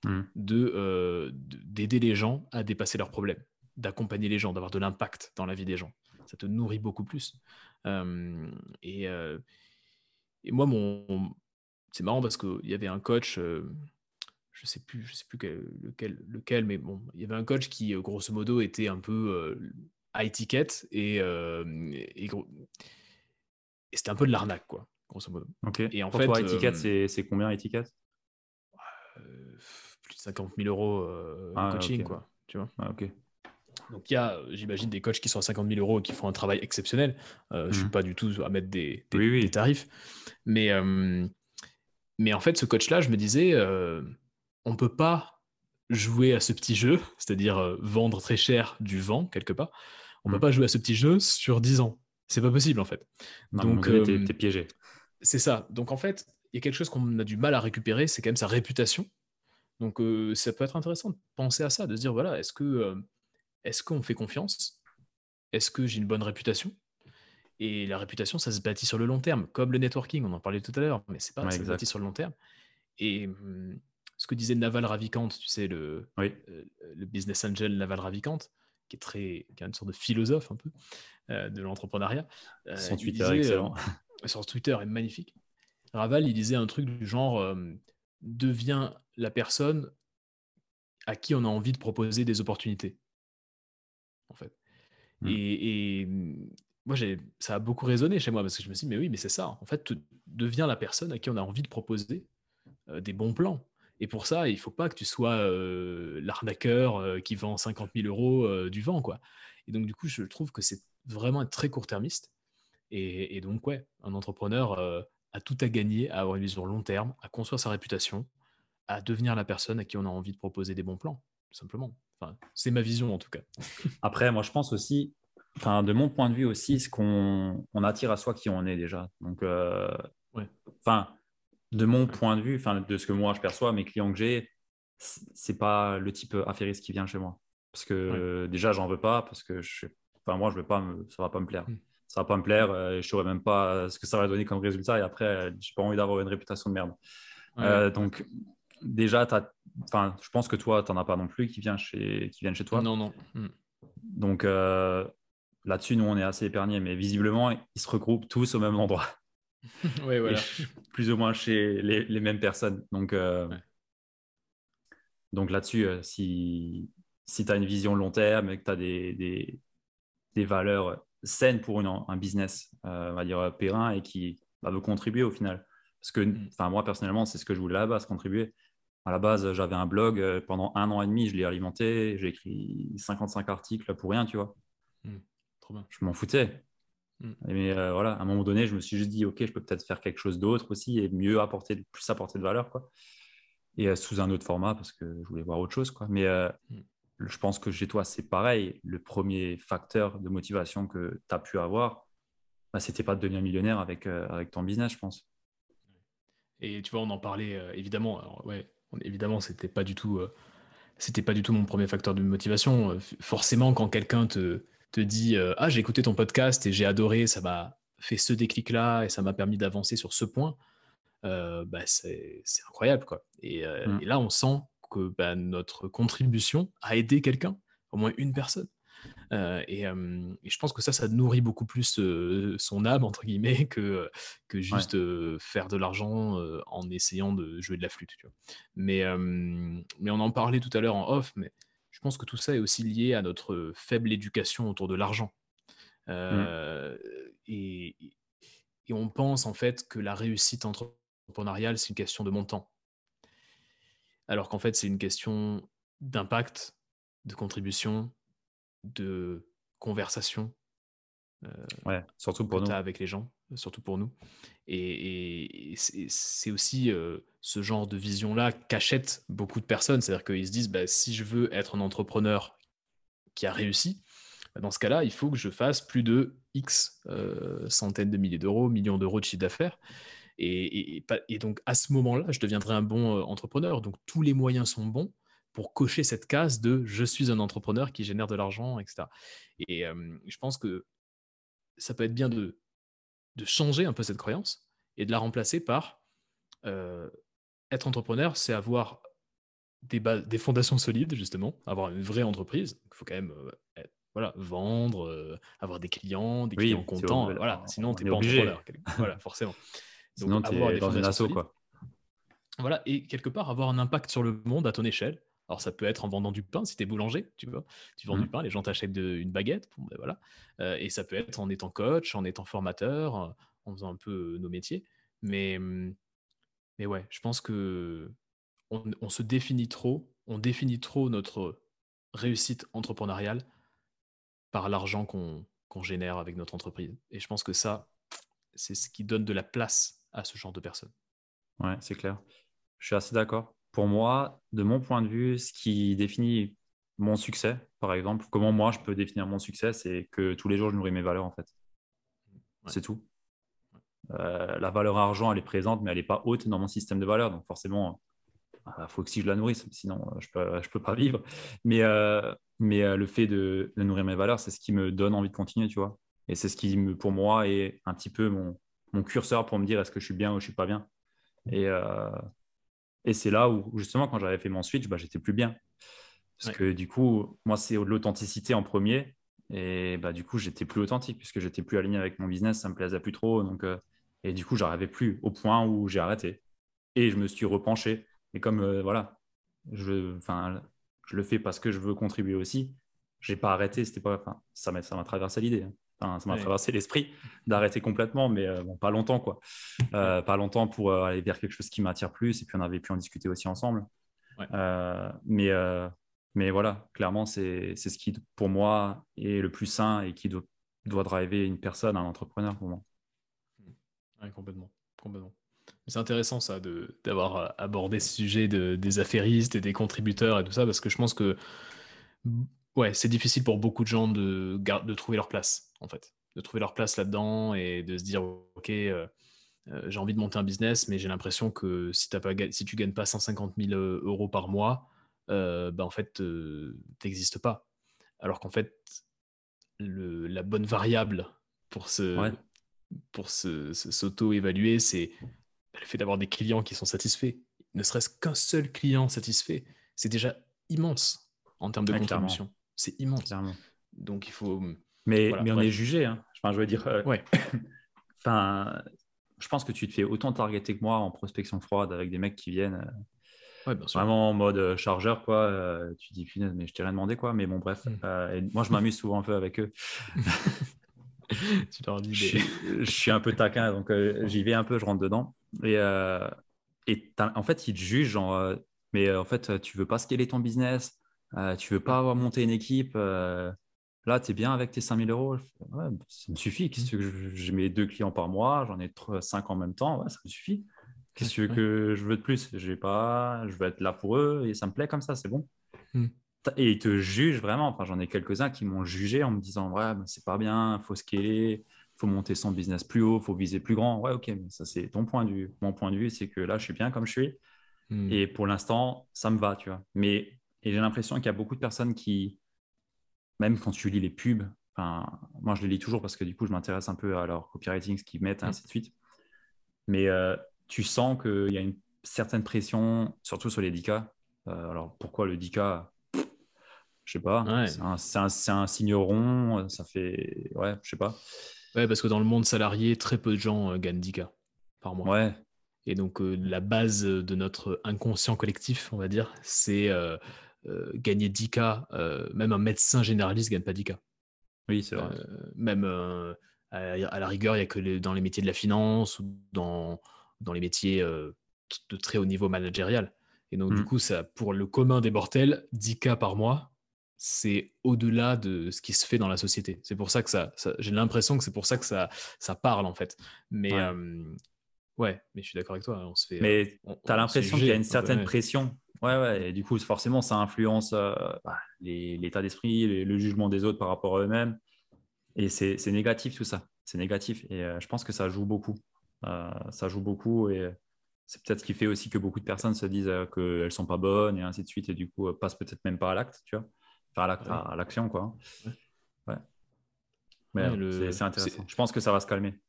B: mmh. de d'aider les gens à dépasser leurs problèmes, d'accompagner les gens, d'avoir de l'impact dans la vie des gens. Ça te nourrit beaucoup plus. et, et, moi, mon, c'est marrant parce qu'il y avait un coach, je sais plus, je sais plus lequel, lequel, mais bon, il y avait un coach qui, grosso modo, était un peu high ticket et, et, c'était un peu de l'arnaque, quoi, grosso modo.
A: Et en Pour fait, toi, high c'est combien ticket?
B: Plus de 50 000 euros ah, coaching, quoi. Tu vois
A: ah.
B: Donc il y a, j'imagine, des coachs qui sont à 50 000 euros et qui font un travail exceptionnel. Je ne suis mmh. pas du tout à mettre des, des, tarifs. Mais, mais en fait, ce coach-là, je me disais, on ne peut pas jouer à ce petit jeu, c'est-à-dire vendre très cher du vent, quelque part. On ne peut mmh. pas jouer à ce petit jeu sur 10 ans. C'est pas possible, en fait.
A: Donc, tu es, piégé.
B: C'est ça. Donc, en fait, il y a quelque chose qu'on a du mal à récupérer, c'est quand même sa réputation. Donc, ça peut être intéressant de penser à ça, de se dire, voilà, est-ce que est-ce qu'on fait confiance? Est-ce que j'ai une bonne réputation? Et la réputation, ça se bâtit sur le long terme, comme le networking, on en parlait tout à l'heure, mais c'est pas, ça se bâtit sur le long terme. Et mmh, ce que disait Naval Ravikant, tu sais, le, euh, le business angel Naval Ravikant, qui est très, qui est une sorte de philosophe un peu euh, de l'entrepreneuriat.
A: Euh, son Twitter excellent.
B: son Twitter est magnifique. Raval, il disait un truc du genre devient la personne à qui on a envie de proposer des opportunités en fait. Mmh. Et, moi, ça a beaucoup résonné chez moi parce que je me suis dit, mais oui, mais c'est ça. En fait, tu deviens la personne à qui on a envie de proposer des bons plans. Et pour ça, il ne faut pas que tu sois l'arnaqueur qui vend 50 000 euros du vent. Quoi. Et donc, du coup, je trouve que c'est vraiment très court-termiste. Et, et, donc, ouais, un entrepreneur a tout à gagner à avoir une vision long terme, à construire sa réputation, à devenir la personne à qui on a envie de proposer des bons plans, tout simplement c'est ma vision en tout cas.
A: Après, moi, je pense aussi, enfin, de mon point de vue aussi, ce qu'on on attire à soi qui on est déjà. Donc, euh, enfin, de mon point de vue, enfin, de ce que moi je perçois, mes clients que j'ai, c'est pas le type affairiste qui vient chez moi. Parce que déjà, j'en veux pas, parce que je, enfin, moi, je veux pas, me, ça va pas me plaire. Hmm. Ça va pas me plaire, euh, je saurais même pas ce que ça va donner comme résultat, et après, j'ai pas envie d'avoir une réputation de merde. Euh, donc, déjà, enfin, je pense que toi, tu n'en as pas non plus qui, vient chez... qui viennent chez toi.
B: Non, non. Hmm.
A: Donc euh, là-dessus, nous, on est assez épargnés, mais visiblement, ils se regroupent tous au même endroit.
B: oui, voilà.
A: plus ou moins chez les, mêmes personnes. Donc, euh, donc là-dessus, euh, si, si tu as une vision long terme et que tu as des, des, des, valeurs saines pour une, un business, on va dire, périn et qui va veut contribuer au final. Parce que hmm. enfin moi, personnellement, c'est ce que je voulais à la base, contribuer. À la base, j'avais un blog euh, pendant un an et demi, je l'ai alimenté, j'ai écrit 55 articles pour rien, tu vois. Hmm, je m'en foutais. Hmm. Mais euh, voilà, à un moment donné, je me suis juste dit, ok, je peux peut-être faire quelque chose d'autre aussi et mieux apporter, plus apporter de valeur, quoi. Et euh, sous un autre format parce que je voulais voir autre chose, quoi. Mais. Je pense que chez toi, c'est pareil. Le premier facteur de motivation que tu as pu avoir, bah, c'était pas de devenir millionnaire avec, avec ton business, je pense.
B: Et tu vois, on en parlait évidemment. Alors, ouais, évidemment, c'était pas du tout, euh, c'était pas du tout mon premier facteur de motivation. Euh, forcément, quand quelqu'un te, te dit euh, ah j'ai écouté ton podcast et j'ai adoré, ça m'a fait ce déclic-là et ça m'a permis d'avancer sur ce point, bah, c'est incroyable quoi. Et, mmh. et, là, on sent que bah, notre contribution a aidé quelqu'un, au moins une personne. Euh, et, je pense que ça, ça nourrit beaucoup plus son âme, entre guillemets, que, que juste faire de l'argent en essayant de jouer de la flûte. Tu vois. Mais, mais on en parlait tout à l'heure en off, mais je pense que tout ça est aussi lié à notre faible éducation autour de l'argent. Mmh. et, et, on pense en fait que la réussite entrepreneuriale, c'est une question de montant. Alors qu'en fait, c'est une question d'impact, de contribution, de conversation
A: euh, ouais, surtout pour nous.
B: avec les gens, surtout pour nous. Et, c'est aussi euh, ce genre de vision-là qu'achètent beaucoup de personnes. C'est-à-dire qu'ils se disent, bah, si je veux être un entrepreneur qui a réussi, bah, dans ce cas-là, il faut que je fasse plus de X euh, centaines de milliers d'euros, millions d'euros de chiffre d'affaires. Et, et, donc, à ce moment-là, je deviendrai un bon entrepreneur. Donc, tous les moyens sont bons pour cocher cette case de je suis un entrepreneur qui génère de l'argent, etc. Et je pense que ça peut être bien de, de changer un peu cette croyance et de la remplacer par être entrepreneur, c'est avoir des, des fondations solides, justement, avoir une vraie entreprise. Il faut quand même voilà, vendre, avoir des clients, des clients contents. Voilà, sinon, tu n'es pas entrepreneur. Voilà, forcément.
A: Sinon, tu es dans une asso, quoi.
B: Voilà, et quelque part, avoir un impact sur le monde à ton échelle. Alors, ça peut être en vendant du pain, si tu es boulanger, tu vois. Tu vends du mmh. pain, les gens t'achètent une baguette. Ben voilà. et ça peut être en étant coach, en étant formateur, en faisant un peu nos métiers. Mais, mmh, mais ouais, je pense que on, se définit trop, on définit trop notre réussite entrepreneuriale par l'argent qu'on génère avec notre entreprise. Et je pense que ça, c'est ce qui donne de la place à ce genre de personnes.
A: Ouais, c'est clair. Je suis assez d'accord. Pour moi, de mon point de vue, ce qui définit mon succès, par exemple, comment moi je peux définir mon succès, c'est que tous les jours je nourris mes valeurs en fait. C'est tout. Euh, la valeur argent, elle est présente, mais elle n'est pas haute dans mon système de valeurs. Donc forcément, il euh, faut aussi que je la nourrisse, sinon euh, je ne peux, je peux pas vivre. Mais, mais le fait de, nourrir mes valeurs, c'est ce qui me donne envie de continuer, tu vois. Et c'est ce qui, me, pour moi, est un petit peu mon, mon curseur pour me dire est-ce que je suis bien ou je suis pas bien. Et, et c'est là où, justement, quand j'avais fait mon switch, bah, j'étais plus bien. Parce que du coup, moi, c'est l'authenticité en premier. Et bah, du coup, j'étais plus authentique puisque j'étais plus aligné avec mon business, ça me plaisait plus trop. Donc, et du coup, j'arrivais plus au point où j'ai arrêté. Et je me suis repenché. Et comme euh, voilà, je, je le fais parce que je veux contribuer aussi. J'ai pas arrêté. C'était pas, ça m'a, ça m'a traversé l'idée. Hein. Ça m'a traversé l'esprit d'arrêter complètement, mais euh, bon, pas longtemps quoi. Euh, pas longtemps pour aller vers quelque chose qui m'attire plus. Et puis on avait pu en discuter aussi ensemble. mais mais voilà, clairement, c'est ce qui, pour moi, est le plus sain et qui doit, doit driver une personne, un entrepreneur pour moi
B: complètement. complètement. C'est intéressant ça d'avoir euh, abordé ce sujet de, des affairistes et des contributeurs et tout ça parce que je pense que ouais, c'est difficile pour beaucoup de gens de, de trouver leur place en fait, de trouver leur place là-dedans et de se dire ok, euh, euh, j'ai envie de monter un business mais j'ai l'impression que si, as pas, si tu gagnes pas 150 000 euros par mois, bah, en fait, tu n'existes pas. Alors qu'en fait, le, la bonne variable pour ce, pour s'auto-évaluer, c'est le fait d'avoir des clients qui sont satisfaits. Ne serait-ce qu'un seul client satisfait, c'est déjà immense en termes de contribution. C'est immense. Donc il faut.
A: Mais, mais on est jugé. Hein. Enfin, je veux dire. Euh, ouais. enfin, je pense que tu te fais autant targeter que moi en prospection froide avec des mecs qui viennent. Euh, vraiment en mode euh, chargeur, quoi. tu dis, punaise, mais je t'ai rien demandé, quoi. Mais bon, bref. Mmh. moi, je m'amuse souvent un peu avec eux.
B: tu leur dis
A: je, suis un peu taquin, donc euh, j'y vais un peu, je rentre dedans. Et, et en fait, ils te jugent, genre, mais en fait, tu veux pas scaler ton business, tu veux pas avoir monté une équipe. là, tu es bien avec tes 5000 euros. ça me suffit. Qu'est-ce que j'ai mes deux clients par mois, j'en ai cinq en même temps, ça me suffit. Qu'est-ce que je veux de plus? J'ai pas, Je veux être là pour eux et ça me plaît comme ça, c'est bon. Hmm et ils te jugent vraiment. Enfin, j'en ai quelques-uns qui m'ont jugé en me disant Ouais, ben, c'est pas bien, il faut scaler, il faut monter son business plus haut, il faut viser plus grand. Ouais, ok, mais ça, c'est ton point de vue. Mon point de vue, c'est que là, je suis bien comme je suis. Hmm. Et pour l'instant, ça me va, tu vois. Mais et j'ai l'impression qu'il y a beaucoup de personnes qui, même quand tu lis les pubs, enfin, moi, je les lis toujours parce que du coup, je m'intéresse un peu à leur copywriting, ce qu'ils mettent, hmm. ainsi de suite. Mais euh, tu sens qu'il y a une certaine pression, surtout sur les 10K. Euh, alors, pourquoi le 10K je sais pas. C'est un, un, signe rond. Ça fait. Ouais, je sais pas.
B: Ouais, parce que dans le monde salarié, très peu de gens euh, gagnent 10K par mois.
A: Ouais.
B: Et donc, la base de notre inconscient collectif, on va dire, c'est gagner 10K. même un médecin généraliste ne gagne pas 10K.
A: Oui, c'est vrai.
B: même à, la rigueur, il n'y a que dans les métiers de la finance ou dans, dans les métiers de très haut niveau managérial. Et donc, du mmh. coup, ça, pour le commun des mortels, 10K par mois, c'est au-delà de ce qui se fait dans la société. C'est pour ça que ça, j'ai l'impression que c'est pour ça que ça, ça parle en fait. Mais ouais, mais je suis d'accord avec toi. On se fait.
A: Mais tu as l'impression qu'il y a une certaine pression. Ouais, ouais. Et du coup, forcément, ça influence bah, l'état d'esprit, le, jugement des autres par rapport à eux-mêmes. Et c'est négatif tout ça. C'est négatif. Et je pense que ça joue beaucoup. ça joue beaucoup et c'est peut-être ce qui fait aussi que beaucoup de personnes se disent qu'elles ne sont pas bonnes et ainsi de suite et du coup passent peut-être même pas à l'acte, tu vois, à l'action, quoi. Ouais. Mais c'est intéressant. Je pense que ça va se calmer.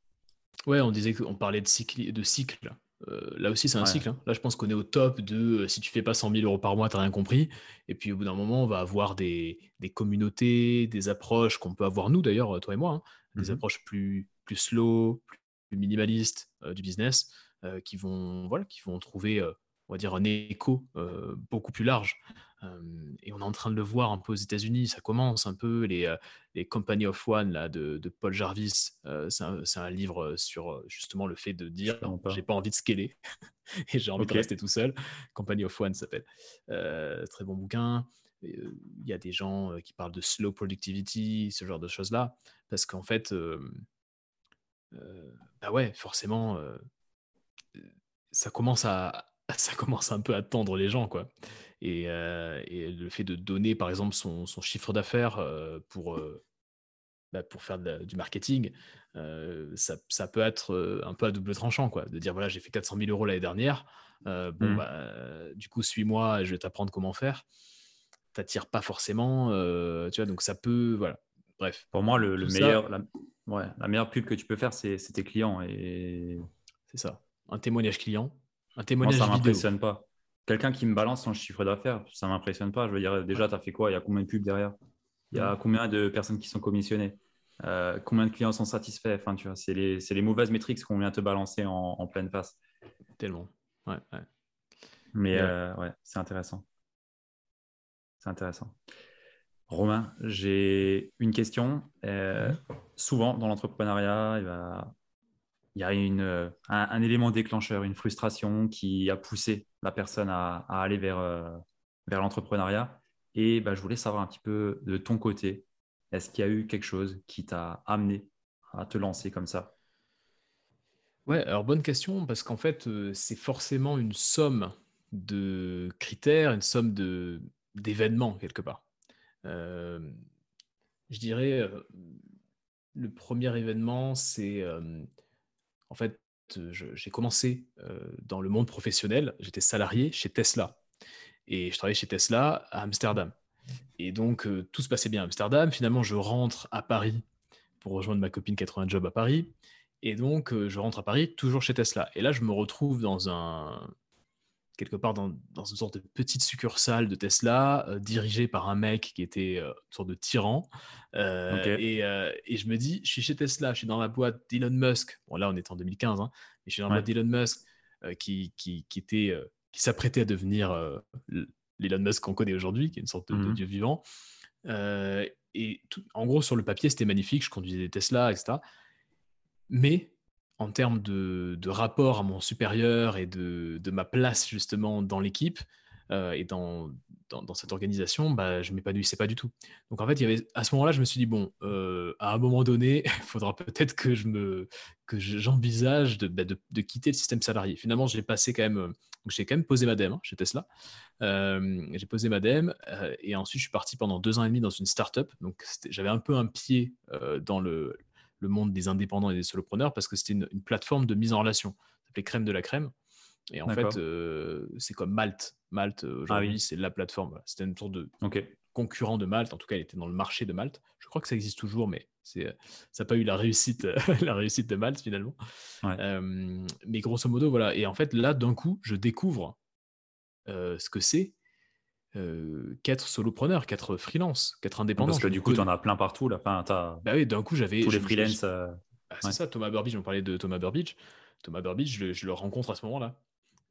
B: Ouais, on disait qu'on parlait de cycle. De cycle. Euh, là aussi, c'est un cycle. Hein. Là, je pense qu'on est au top de euh, si tu fais pas 100 000 euros par mois, tu n'as rien compris. Et puis, au bout d'un moment, on va avoir des, des communautés, des approches qu'on peut avoir, nous d'ailleurs, toi et moi, hein. des mmh approches plus, plus slow, plus, minimalistes euh, du business, qui, vont, voilà, qui vont trouver, on va dire, un écho beaucoup plus large et on est en train de le voir un peu aux États-Unis, ça commence un peu, les, les Company of One là, de, Paul Jarvis. c'est un, livre sur justement le fait de dire j'ai pas envie de scaler et j'ai envie de rester tout seul. Company of One s'appelle. très bon bouquin. Il y a des gens qui parlent de slow productivity, ce genre de choses-là, parce qu'en fait, bah ouais, forcément, ça commence à, ça commence un peu à tendre les gens, quoi. Et, euh, le fait de donner, par exemple, son, chiffre d'affaires euh, pour, euh, bah, pour faire du marketing, ça, peut être un peu à double tranchant, quoi. De dire, voilà, j'ai fait 400 000 euros l'année dernière, bon, mmh. bah, du coup, suis-moi, je vais t'apprendre comment faire. T'attires pas forcément, tu vois, donc ça peut, voilà. Bref.
A: Pour moi, le, meilleur, la, ouais, la meilleure pub que tu peux faire, c'est tes clients. Et...
B: C'est ça. Un témoignage client un témoignage
A: Moi, ça m'impressionne pas. Quelqu'un qui me balance son chiffre d'affaires, ça m'impressionne pas. Je veux dire, déjà, tu as fait quoi? Il y a combien de pubs derrière? Il y a combien de personnes qui sont commissionnées? Euh, Combien de clients sont satisfaits? Enfin, tu vois, c'est les, les, mauvaises métriques qu'on vient te balancer en, pleine face.
B: Tellement. Ouais,
A: Mais euh, ouais, c'est intéressant. C'est intéressant. Romain, j'ai une question. Euh, souvent, dans l'entrepreneuriat, il y a une, euh, un, élément déclencheur, une frustration qui a poussé la personne à, aller vers, euh, vers l'entrepreneuriat. Et bah, je voulais savoir un petit peu de ton côté, est-ce qu'il y a eu quelque chose qui t'a amené à te lancer comme ça?
B: Ouais, alors bonne question, parce qu'en fait, euh, c'est forcément une somme de critères, une somme de, d'événements quelque part. je dirais, le premier événement, c'est en fait, j'ai commencé dans le monde professionnel. J'étais salarié chez Tesla. Et je travaillais chez Tesla à Amsterdam. Et donc, tout se passait bien à Amsterdam. Finalement, je rentre à Paris pour rejoindre ma copine 80 Job à Paris. Et donc, je rentre à Paris toujours chez Tesla. Et là, je me retrouve dans un, quelque part dans, une sorte de petite succursale de Tesla, euh, dirigée par un mec qui était euh, une sorte de tyran. Euh, et, je me dis, je suis chez Tesla, je suis dans la boîte d'Elon Musk. Bon, là, on est en 2015, hein, mais je suis dans la boîte d'Elon Musk qui, qui, était, qui s'apprêtait à devenir l'Elon Musk qu'on connaît aujourd'hui, qui est une sorte de, mmh dieu vivant. et en gros, sur le papier, c'était magnifique. Je conduisais des Tesla, etc. Mais en termes de, rapport à mon supérieur et de, ma place justement dans l'équipe euh, et dans, cette organisation, bah, je ne m'épanouissais pas du tout. Donc en fait, à ce moment-là, je me suis dit, bon, euh, à un moment donné, il faudra peut-être que j'envisage bah, de, quitter le système salarié. Finalement, j'ai passé quand même, j'ai quand même posé ma dème hein, chez Tesla. Euh, j'ai posé ma dème et ensuite je suis parti pendant deux ans et demi dans une startup. Donc j'avais un peu un pied dans le, le monde des indépendants et des solopreneurs parce que c'était une, plateforme de mise en relation. Ça s'appelait Crème de la Crème. Et en fait, euh, c'est comme Malte. Malte, euh, ah aujourd'hui, c'est la plateforme. C'était une sorte de concurrent de Malte. En tout cas, elle était dans le marché de Malte. Je crois que ça existe toujours, mais euh, ça n'a pas eu la réussite, la réussite de Malte finalement. mais grosso modo, voilà. Et en fait, là, d'un coup, je découvre ce que c'est euh, qu'être solopreneur, qu'être freelance, qu'être indépendant.
A: Parce que du coup, tu en as plein partout. Là. Enfin,
B: bah oui, d'un coup, j'avais.
A: Tous les freelance.
B: Euh, bah, c'est ça, Thomas Burbidge, on parlait de Thomas Burbidge. Thomas Burbidge, je, je le rencontre à ce moment-là.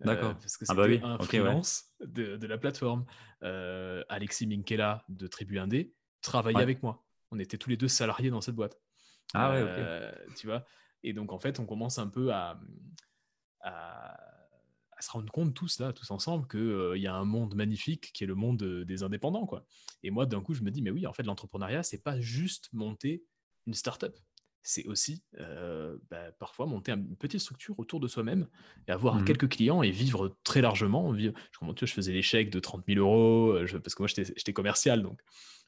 A: Euh, D'accord.
B: parce que ah bah c'était un freelance de, de, la plateforme. Alexis Minkela de Tribu Indé travaillait avec moi. On était tous les deux salariés dans cette boîte.
A: Ah ouais, ok.
B: Tu vois Et donc, en fait, on commence un peu à, à à se rendre compte tous là, tous ensemble, qu'il euh, y a un monde magnifique qui est le monde euh, des indépendants. quoi. Et moi, d'un coup, je me dis, mais oui, en fait, l'entrepreneuriat, c'est pas juste monter une startup. C'est aussi euh, bah, parfois monter une petite structure autour de soi-même et avoir mmh quelques clients et vivre très largement. Je, je faisais des chèques de 30 000 euros parce que moi, j'étais commercial. Donc,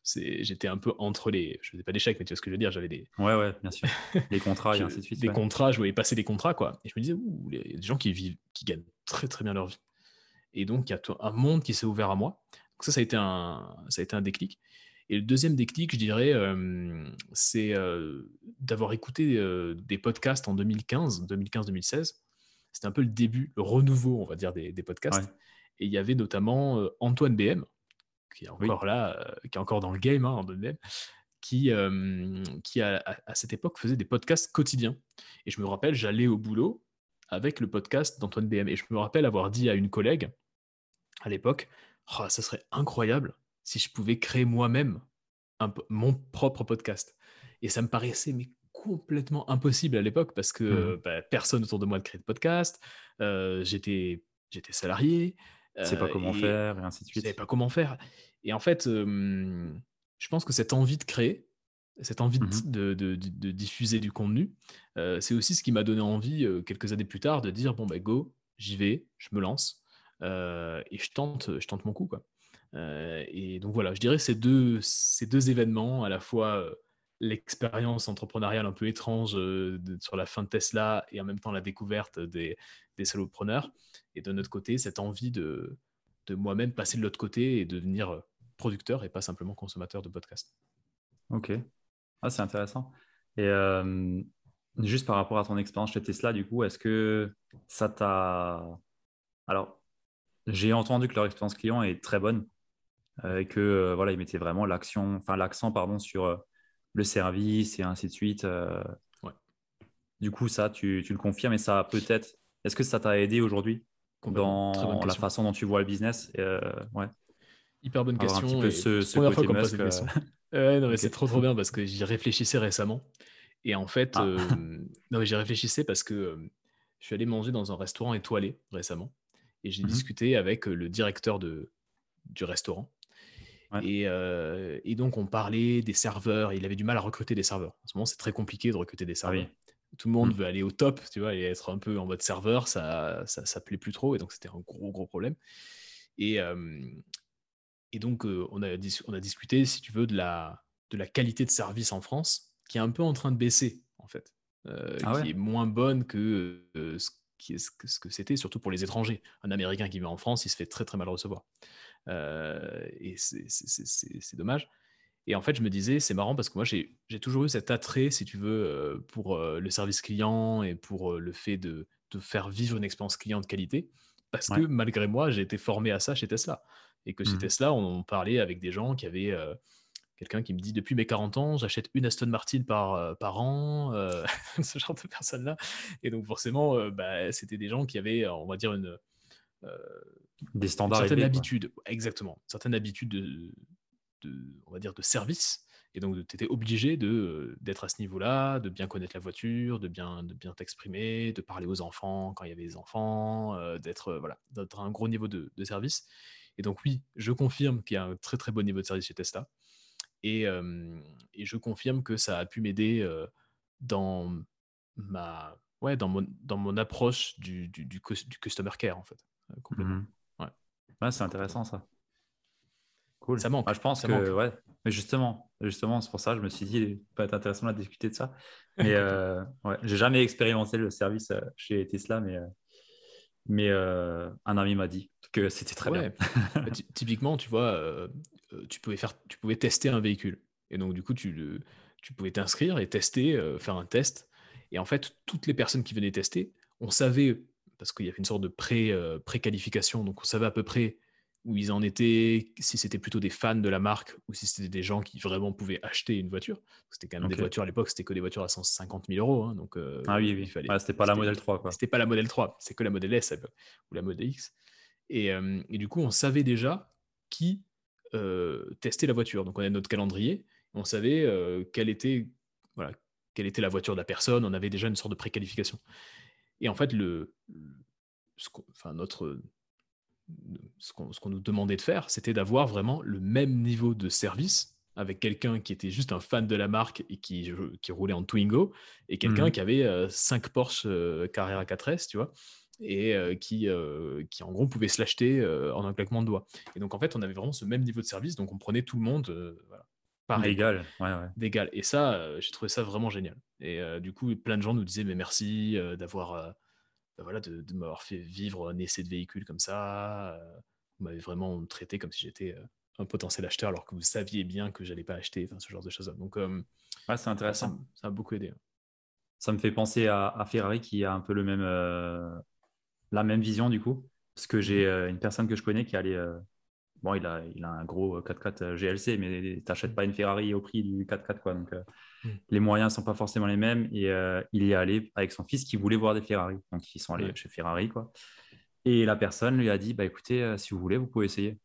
B: j'étais un peu entre les. Je faisais pas d'échecs, mais tu vois ce que je veux dire. J'avais des.
A: Ouais, ouais, bien sûr. Les contrats et ainsi de suite.
B: Des contrats, je voyais passer des contrats, quoi. Et je me disais, ouh, les, des gens qui vivent, qui gagnent très, très bien leur vie. Et donc, il y a un monde qui s'est ouvert à moi. Donc, ça, ça a été un, ça a été un déclic. Et le deuxième déclic, je dirais, euh, c'est euh, d'avoir écouté euh, des podcasts en 2015, 2015-2016. C'était un peu le début, le renouveau, on va dire, des, podcasts. Et il y avait notamment Antoine BM, qui est encore là, qui est encore dans le game, hein, BM, qui, qui à, cette époque faisait des podcasts quotidiens. Et je me rappelle, j'allais au boulot avec le podcast d'Antoine BM. Et je me rappelle avoir dit à une collègue à l'époque, oh, ça serait incroyable si je pouvais créer moi-même mon propre podcast. Et ça me paraissait mais complètement impossible à l'époque parce que mmh. bah, personne autour de moi ne créait de podcast. Euh, j'étais, j'étais salarié.
A: Je sais pas euh, comment faire et ainsi de suite.
B: Je savais pas comment faire. Et en fait, je pense que cette envie de créer, cette envie mmh de, de, de, diffuser du contenu, euh, c'est aussi ce qui m'a donné envie quelques années plus tard de dire bon bah go, j'y vais, je me lance et je tente, je tente mon coup quoi. Euh, et donc voilà, je dirais ces deux, ces deux événements, à la fois euh, l'expérience entrepreneuriale un peu étrange euh, sur la fin de Tesla et en même temps la découverte des, des solopreneurs, et de notre côté, cette envie de, de moi-même passer de l'autre côté et devenir producteur et pas simplement consommateur de podcasts.
A: Ok, ah, c'est intéressant. Et juste par rapport à ton expérience chez Tesla, du coup, est-ce que ça t'a... Alors, j'ai entendu que leur expérience client est très bonne, et que euh, voilà, ils mettaient vraiment l'action, enfin l'accent pardon sur euh, le service et ainsi de suite. Du coup, ça, tu, tu, le confirmes et ça peut-être. Est-ce que ça t'a aidé aujourd'hui dans la façon dont tu vois le business ouais.
B: Hyper bonne question. Un petit peu ce, première fois qu'on pose question. ouais, c'est trop trop bien parce que j'y réfléchissais récemment. Et en fait, ah. non, j'y réfléchissais parce que je suis allé manger dans un restaurant étoilé récemment et j'ai mmh discuté avec le directeur de, du restaurant euh, et, donc, on parlait des serveurs. Il avait du mal à recruter des serveurs. En ce moment, c'est très compliqué de recruter des ah serveurs. Tout le monde mmh. veut aller au top, tu vois, et être un peu en mode serveur, ça, ça, ça plaît plus trop. Et donc, c'était un gros, gros problème. Et, et donc, euh, on, a on a discuté, si tu veux, de la, de la qualité de service en France, qui est un peu en train de baisser, en fait. Euh, ah qui est moins bonne que ce, ce que c'était, surtout pour les étrangers. Un Américain qui vient en France, il se fait très, très mal recevoir. Euh, et c'est dommage. Et en fait, je me disais, c'est marrant parce que moi, j'ai toujours eu cet attrait, si tu veux, euh, pour euh, le service client et pour le fait de, de, faire vivre une expérience client de qualité. Parce que malgré moi, j'ai été formé à ça chez Tesla. Et que chez mmh Tesla, on, parlait avec des gens qui avaient quelqu'un qui me dit depuis mes 40 ans, j'achète une Aston Martin par, par an, ce genre de personnes-là. Et donc forcément, bah, c'était des gens qui avaient, on va dire, une,
A: des standards.
B: Certaines habitudes, exactement. Certaines habitudes de, on va dire, de service. Et donc, tu étais obligé de, d'être à ce niveau-là, de bien connaître la voiture, de bien, de bien t'exprimer, de parler aux enfants quand il y avait des enfants, euh, d'être, voilà, d'être à un gros niveau de, service. Et donc, oui, je confirme qu'il y a un très, très bon niveau de service chez Tesla. Et, et je confirme que ça a pu m'aider euh, dans ma, ouais, dans mon, dans mon approche du, du, du, customer care, en fait. Euh, complètement. Mmh
A: Ouais, c'est intéressant ça. Cool.
B: Ça manque.
A: Ah, je pense que, ouais. Mais justement, justement, c'est pour ça que je me suis dit, il peut être intéressant de discuter de ça. Mais euh, ouais, j'ai jamais expérimenté le service euh, chez Tesla, mais, euh, mais un ami m'a dit que c'était très bien.
B: Bah, typiquement, tu vois, tu, pouvais faire, tu pouvais tester un véhicule. Et donc, du coup, tu, tu pouvais t'inscrire et tester, faire un test. Et en fait, toutes les personnes qui venaient tester, on savait parce qu'il y avait une sorte de pré, euh, qualification donc on savait à peu près où ils en étaient, si c'était plutôt des fans de la marque ou si c'était des gens qui vraiment pouvaient acheter une voiture. C'était quand même des voitures à l'époque, c'était que des voitures à 150 000 euros. Hein, donc,
A: euh, ah oui, oui. Fallait... c'était pas la modèle 3.
B: C'était pas la modèle 3, c'est que la modèle S ou la modèle X. Et, euh, et, du coup, on savait déjà qui testait la voiture. Donc on avait notre calendrier, on savait quelle, était, voilà, quelle était la voiture de la personne, on avait déjà une sorte de préqualification. Et en fait, le, ce enfin, notre, ce qu'on nous demandait de faire, c'était d'avoir vraiment le même niveau de service avec quelqu'un qui était juste un fan de la marque et qui, qui roulait en Twingo, et quelqu'un mmh qui avait 5 Porsche euh, Carrera 4S, tu vois, et euh, qui, euh, qui en gros pouvait se l'acheter en un claquement de doigts. Et donc en fait, on avait vraiment ce même niveau de service, donc on prenait tout le monde, voilà, pareil.
A: D'égal, ouais, ouais.
B: D'égal. Et ça, j'ai trouvé ça vraiment génial. Et du coup, plein de gens nous disaient, mais merci d'avoir, bah, voilà, de, de m'avoir fait vivre un essai de véhicule comme ça. vous m'avez vraiment traité comme si j'étais un potentiel acheteur alors que vous saviez bien que j'allais pas acheter, enfin, ce genre de choses. Donc,
A: c'est intéressant.
B: Ça, a beaucoup aidé.
A: Ça me fait penser à, Ferrari qui a un peu le même, la même vision du coup. Parce que j'ai mmh. une personne que je connais qui allait bon, il a, il a un gros 4x4 GLC, mais tu n'achètes pas une Ferrari au prix du 4x4. Quoi. Donc, mmh. les moyens ne sont pas forcément les mêmes. Et il y est allé avec son fils qui voulait voir des Ferrari. Donc, ils sont allés chez Ferrari. Quoi. Et la personne lui a dit bah, écoutez, si vous voulez, vous pouvez essayer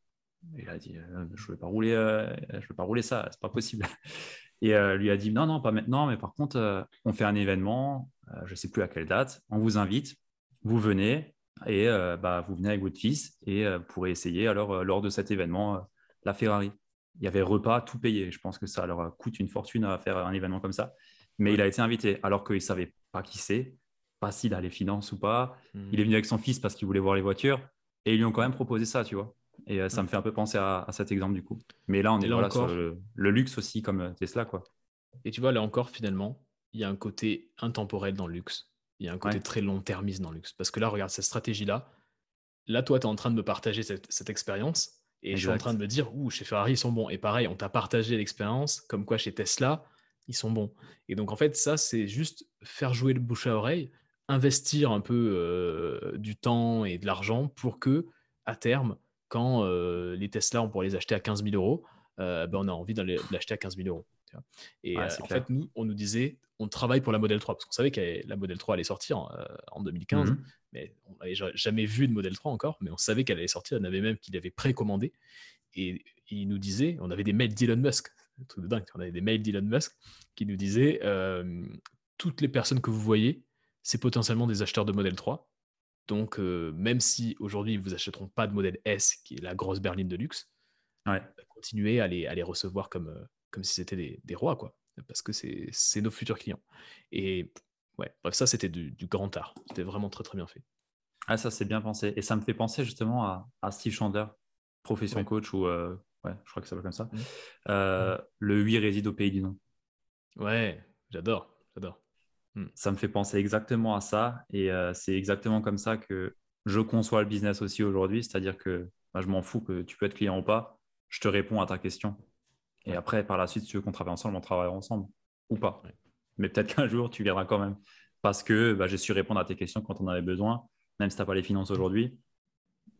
A: il a dit euh, Je ne vais, pas rouler, euh, je vais pas rouler ça, c'est pas possible. Et euh, lui a dit Non, non, pas maintenant, mais par contre, on fait un événement, je ne sais plus à quelle date, on vous invite, vous venez et bah, vous venez avec votre fils et vous pourrez essayer alors lors de cet événement la Ferrari. Il y avait repas, tout payé. Je pense que ça leur coûte une fortune à faire un événement comme ça. Mais il a été invité alors qu'il ne savait pas qui c'est, pas s'il a les finances ou pas. Hmm. Il est venu avec son fils parce qu'il voulait voir les voitures et ils lui ont quand même proposé ça, tu vois. Et euh, ça me fait un peu penser à, cet exemple du coup. Mais là, on est là sur le, luxe aussi, comme euh, Tesla. quoi.
B: Et tu vois, là encore, finalement, il y a un côté intemporel dans le luxe. Il y a un côté très long-termiste dans le luxe. Parce que là, regarde cette stratégie-là. Là, toi, tu es en train de me partager cette, expérience. Et je suis en train de me dire, ouh, chez Ferrari, ils sont bons. Et pareil, on t'a partagé l'expérience, comme quoi chez Tesla, ils sont bons. Et donc, en fait, ça, c'est juste faire jouer le bouche à oreille, investir un peu euh, du temps et de l'argent pour que, à terme, quand euh, les Tesla, on pourrait les acheter à 15 000 euros, euh, ben, on a envie de l'acheter à 15 000 euros. Et euh, en fait, nous, on nous disait, on travaille pour la Model 3, parce qu'on savait que la Model 3 allait sortir en, 2015, mmh mais on n'avait jamais vu de Model 3 encore, mais on savait qu'elle allait sortir, on avait même qu'il avait précommandé. Et, il nous disait, on avait des mails d'Elon Musk, un truc de dingue, on avait des mails d'Elon Musk qui nous disaient, toutes les personnes que vous voyez, c'est potentiellement des acheteurs de Model 3. Donc, même si aujourd'hui, ils ne vous achèteront pas de modèle S, qui est la grosse berline de luxe,
A: ouais.
B: continuez à les, à les recevoir comme, comme si c'était des, des, rois, quoi. Parce que c'est nos futurs clients. Et ouais, bref, ça, c'était du, du, art. C'était vraiment très, très bien fait.
A: Ah, ça, c'est bien pensé. Et ça me fait penser justement à, à Steve Chander, profession coach, ou ouais, je crois que ça va comme ça. Mmh. Mmh. Le 8 réside au pays du nom.
B: Ouais, j'adore, j'adore.
A: Hmm. Ça me fait penser exactement à ça. Et euh, c'est exactement comme ça que je conçois le business aussi aujourd'hui. C'est-à-dire que bah, je m'en fous que tu peux être client ou pas. Je te réponds à ta question. Et après, par la suite, si tu veux qu'on travaille ensemble, on travaillera ensemble ou pas. Mais peut-être qu'un jour, tu viendras quand même. Parce que bah, j'ai su répondre à tes questions quand on avait besoin, même si tu n'as pas les finances aujourd'hui.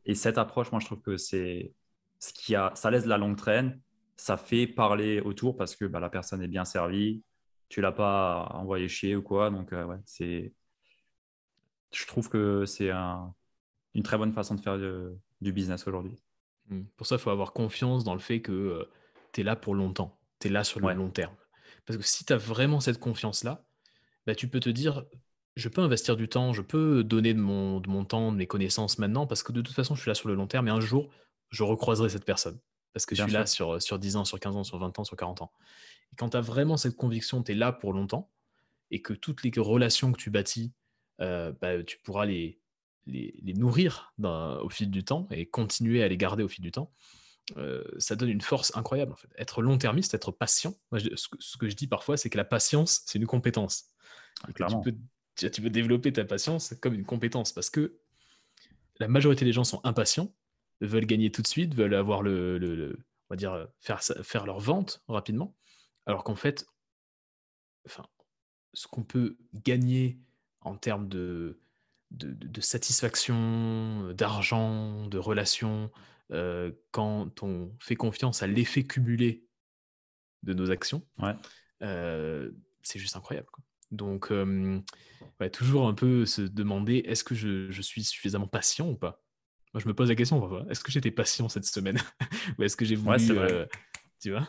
A: Et cette approche, moi, je trouve que c'est ce qui a, ça laisse la longue traîne, ça fait parler autour parce que bah, la personne est bien servie, tu l'as pas envoyé chier ou quoi. Donc, euh, ouais, c'est. Je trouve que c'est une très bonne façon de faire du business aujourd'hui.
B: Mmh. Pour ça, il faut avoir confiance dans le fait que euh, tu es là pour longtemps. Tu es là sur le long terme. Parce que si tu as vraiment cette confiance-là, bah, tu peux te dire je peux investir du temps, je peux donner de mon, de mon temps, de mes connaissances maintenant, parce que de toute façon, je suis là sur le long terme et un jour, je recroiserai cette personne. Parce que je suis là sur, sur 10 ans, sur 15 ans, sur 20 ans, sur 40 ans. Et quand tu as vraiment cette conviction, tu es là pour longtemps, et que toutes les relations que tu bâtis, euh, bah, tu pourras les, les, nourrir au fil du temps et continuer à les garder au fil du temps, euh, ça donne une force incroyable. En fait. Être long-termiste, être patient, ce, que, je dis parfois, c'est que la patience, c'est une compétence. Ah, tu, peux, tu, peux, développer ta patience comme une compétence parce que la majorité des gens sont impatients, veulent gagner tout de suite, veulent avoir le, le on va dire, faire, faire leur vente rapidement. Alors qu'en fait, enfin, ce qu'on peut gagner en termes de, de, satisfaction, d'argent, de relations, euh, quand on fait confiance à l'effet cumulé de nos actions, euh, c'est juste incroyable. Donc, toujours un peu se demander est-ce que je, suis suffisamment patient ou pas? Moi, je me pose la question est-ce que j'étais patient cette semaine Ou est-ce que j'ai voulu. Euh, tu vois?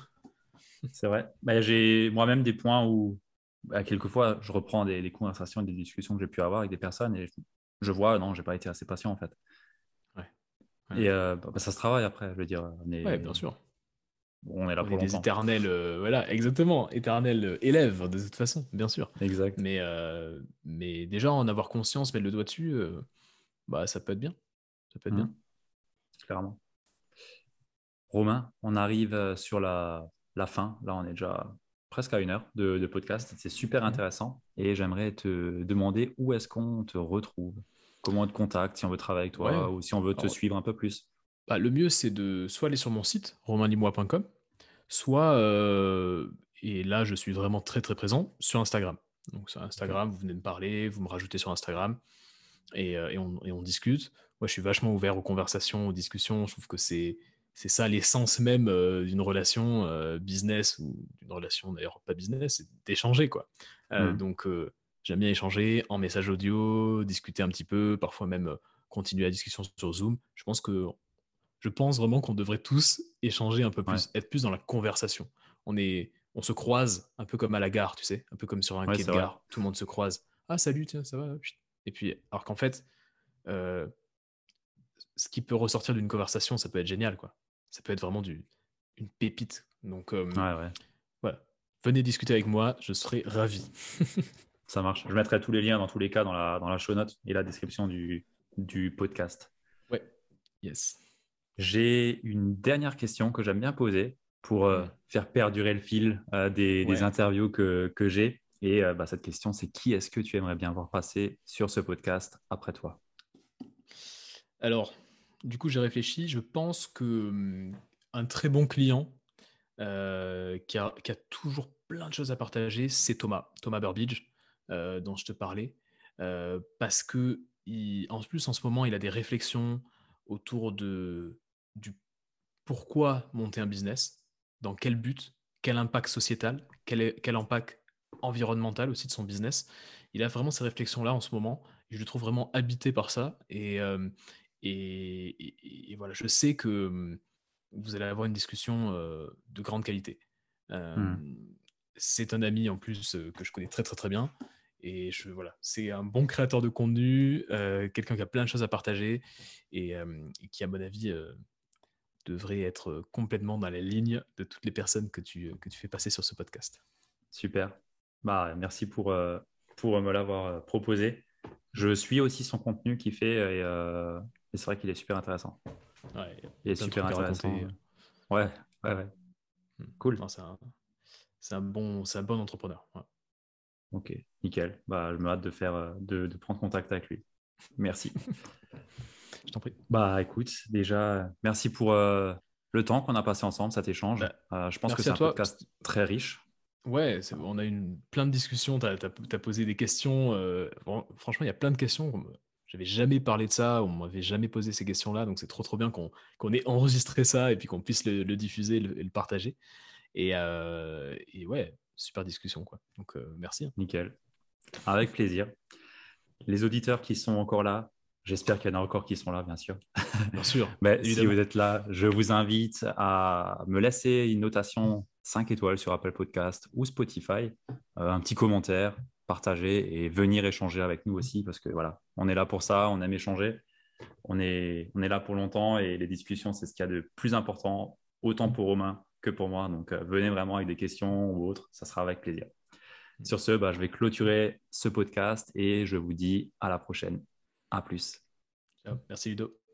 A: C'est vrai. Bah, j'ai moi-même des points où, bah, quelquefois, je reprends des, conversations et des discussions que j'ai pu avoir avec des personnes et je, vois, non, j'ai pas été assez patient en fait. Et euh, bah, ça se travaille après, je veux dire.
B: Oui, bien sûr.
A: On est là pour
B: des éternels, euh, voilà, exactement, éternels euh, élèves de toute façon, bien sûr.
A: Exact.
B: Mais, mais déjà, en avoir conscience, mettre le doigt dessus, bah, ça peut être bien. Ça peut être bien.
A: Mmh. Clairement. Romain, on arrive sur la la fin. Là, on est déjà presque à une heure de, podcast. C'est super intéressant. Et j'aimerais te demander où est-ce qu'on te retrouve? Comment on te contacte si on veut travailler avec toi ou si on veut te suivre un peu plus
B: bah, Le mieux, c'est de soit aller sur mon site, romainlimois.com, soit, euh, et là, je suis vraiment très très présent, sur Instagram. Donc sur Instagram, vous venez me parler, vous me rajoutez sur Instagram et, euh, et, on, et on, discute. Moi, je suis vachement ouvert aux conversations, aux discussions. Je trouve que c'est c'est ça l'essence même euh, d'une relation euh, business ou d'une relation d'ailleurs pas business, c'est d'échanger quoi. Euh, mmh. Donc j'aime bien échanger en message audio, discuter un petit peu, parfois même continuer la discussion sur Zoom. Je pense que je pense vraiment qu'on devrait tous échanger un peu plus, être plus dans la conversation. On est, on se croise un peu comme à la gare, tu sais, un peu comme sur un quai de gare. Tout le monde se croise. Ah salut, tiens, ça va. Et puis alors qu'en fait, ce qui peut ressortir d'une conversation, ça peut être génial quoi ça peut être vraiment du, une pépite. Donc, euh, voilà. Venez discuter avec moi, je serai ravi.
A: ça marche. Je mettrai tous les liens dans tous les cas dans la, dans la show note et la description du, du podcast.
B: Ouais, yes.
A: J'ai une dernière question que j'aime bien poser pour euh, faire perdurer le fil euh, des, des, interviews que, que j'ai. Et bah, cette question, c'est qui est-ce que tu aimerais bien voir passer sur ce podcast après toi?
B: Alors, du coup, j'ai réfléchi. Je pense que hum, un très bon client euh, qui, a, toujours plein de choses à partager, c'est Thomas, Thomas Burbidge, euh, dont je te parlais. Euh, parce que, en plus, en ce moment, il a des réflexions autour de, du pourquoi monter un business, dans quel but, quel impact sociétal, quel, quel impact environnemental aussi de son business. Il a vraiment ces réflexions-là en ce moment. je le trouve vraiment habité par ça. Et, et, voilà, je sais que vous allez avoir une discussion de grande qualité. Mmh. C'est un ami en plus que je connais très très très bien. Et je, voilà, c'est un bon créateur de contenu, quelqu'un qui a plein de choses à partager et, qui, à mon avis, devrait être complètement dans la ligne de toutes les personnes que tu, que tu fais passer sur ce podcast.
A: Super. Bah, merci pour, pour me l'avoir proposé. Je suis aussi son contenu qu'il fait et, c'est vrai qu'il est super intéressant.
B: Ouais,
A: il est super intéressant. Ouais, ouais, ouais.
B: Hmm. Cool. c'est un, bon, un bon entrepreneur.
A: Ok, nickel. Bah, je me hâte de, faire, euh, de, de prendre contact avec lui. Merci.
B: je t'en prie.
A: Bah écoute, déjà, merci pour euh, le temps qu'on a passé ensemble, cet échange. Bah, euh, je pense que c'est un podcast très riche.
B: Ouais, on a eu plein de discussions, tu as, posé des questions. franchement, il y a plein de questions j'avais jamais parlé de ça, on m'avait jamais posé ces questions-là, donc c'est trop trop bien qu'on ait enregistré ça et puis qu'on puisse le, diffuser et le, partager. Euh, et, ouais, super discussion quoi. Donc euh, merci. Hein.
A: Nickel. Avec plaisir. Les auditeurs qui sont encore là, j'espère qu'il y en a encore qui sont là, bien sûr.
B: Bien sûr.
A: Mais si vous êtes là, je vous invite à me laisser une notation 5 étoiles sur Apple Podcast ou Spotify, euh, un petit commentaire, partager et venir échanger avec nous aussi parce que voilà, on est là pour ça, on aime échanger, on est, on est là pour longtemps et les discussions, c'est ce qu'il y a de plus important, autant pour Romain que pour moi. Donc, euh, venez vraiment avec des questions ou autres, ça sera avec plaisir. Sur ce, bah, je vais clôturer ce podcast et je vous dis à la prochaine. À plus.
B: Merci Ludo.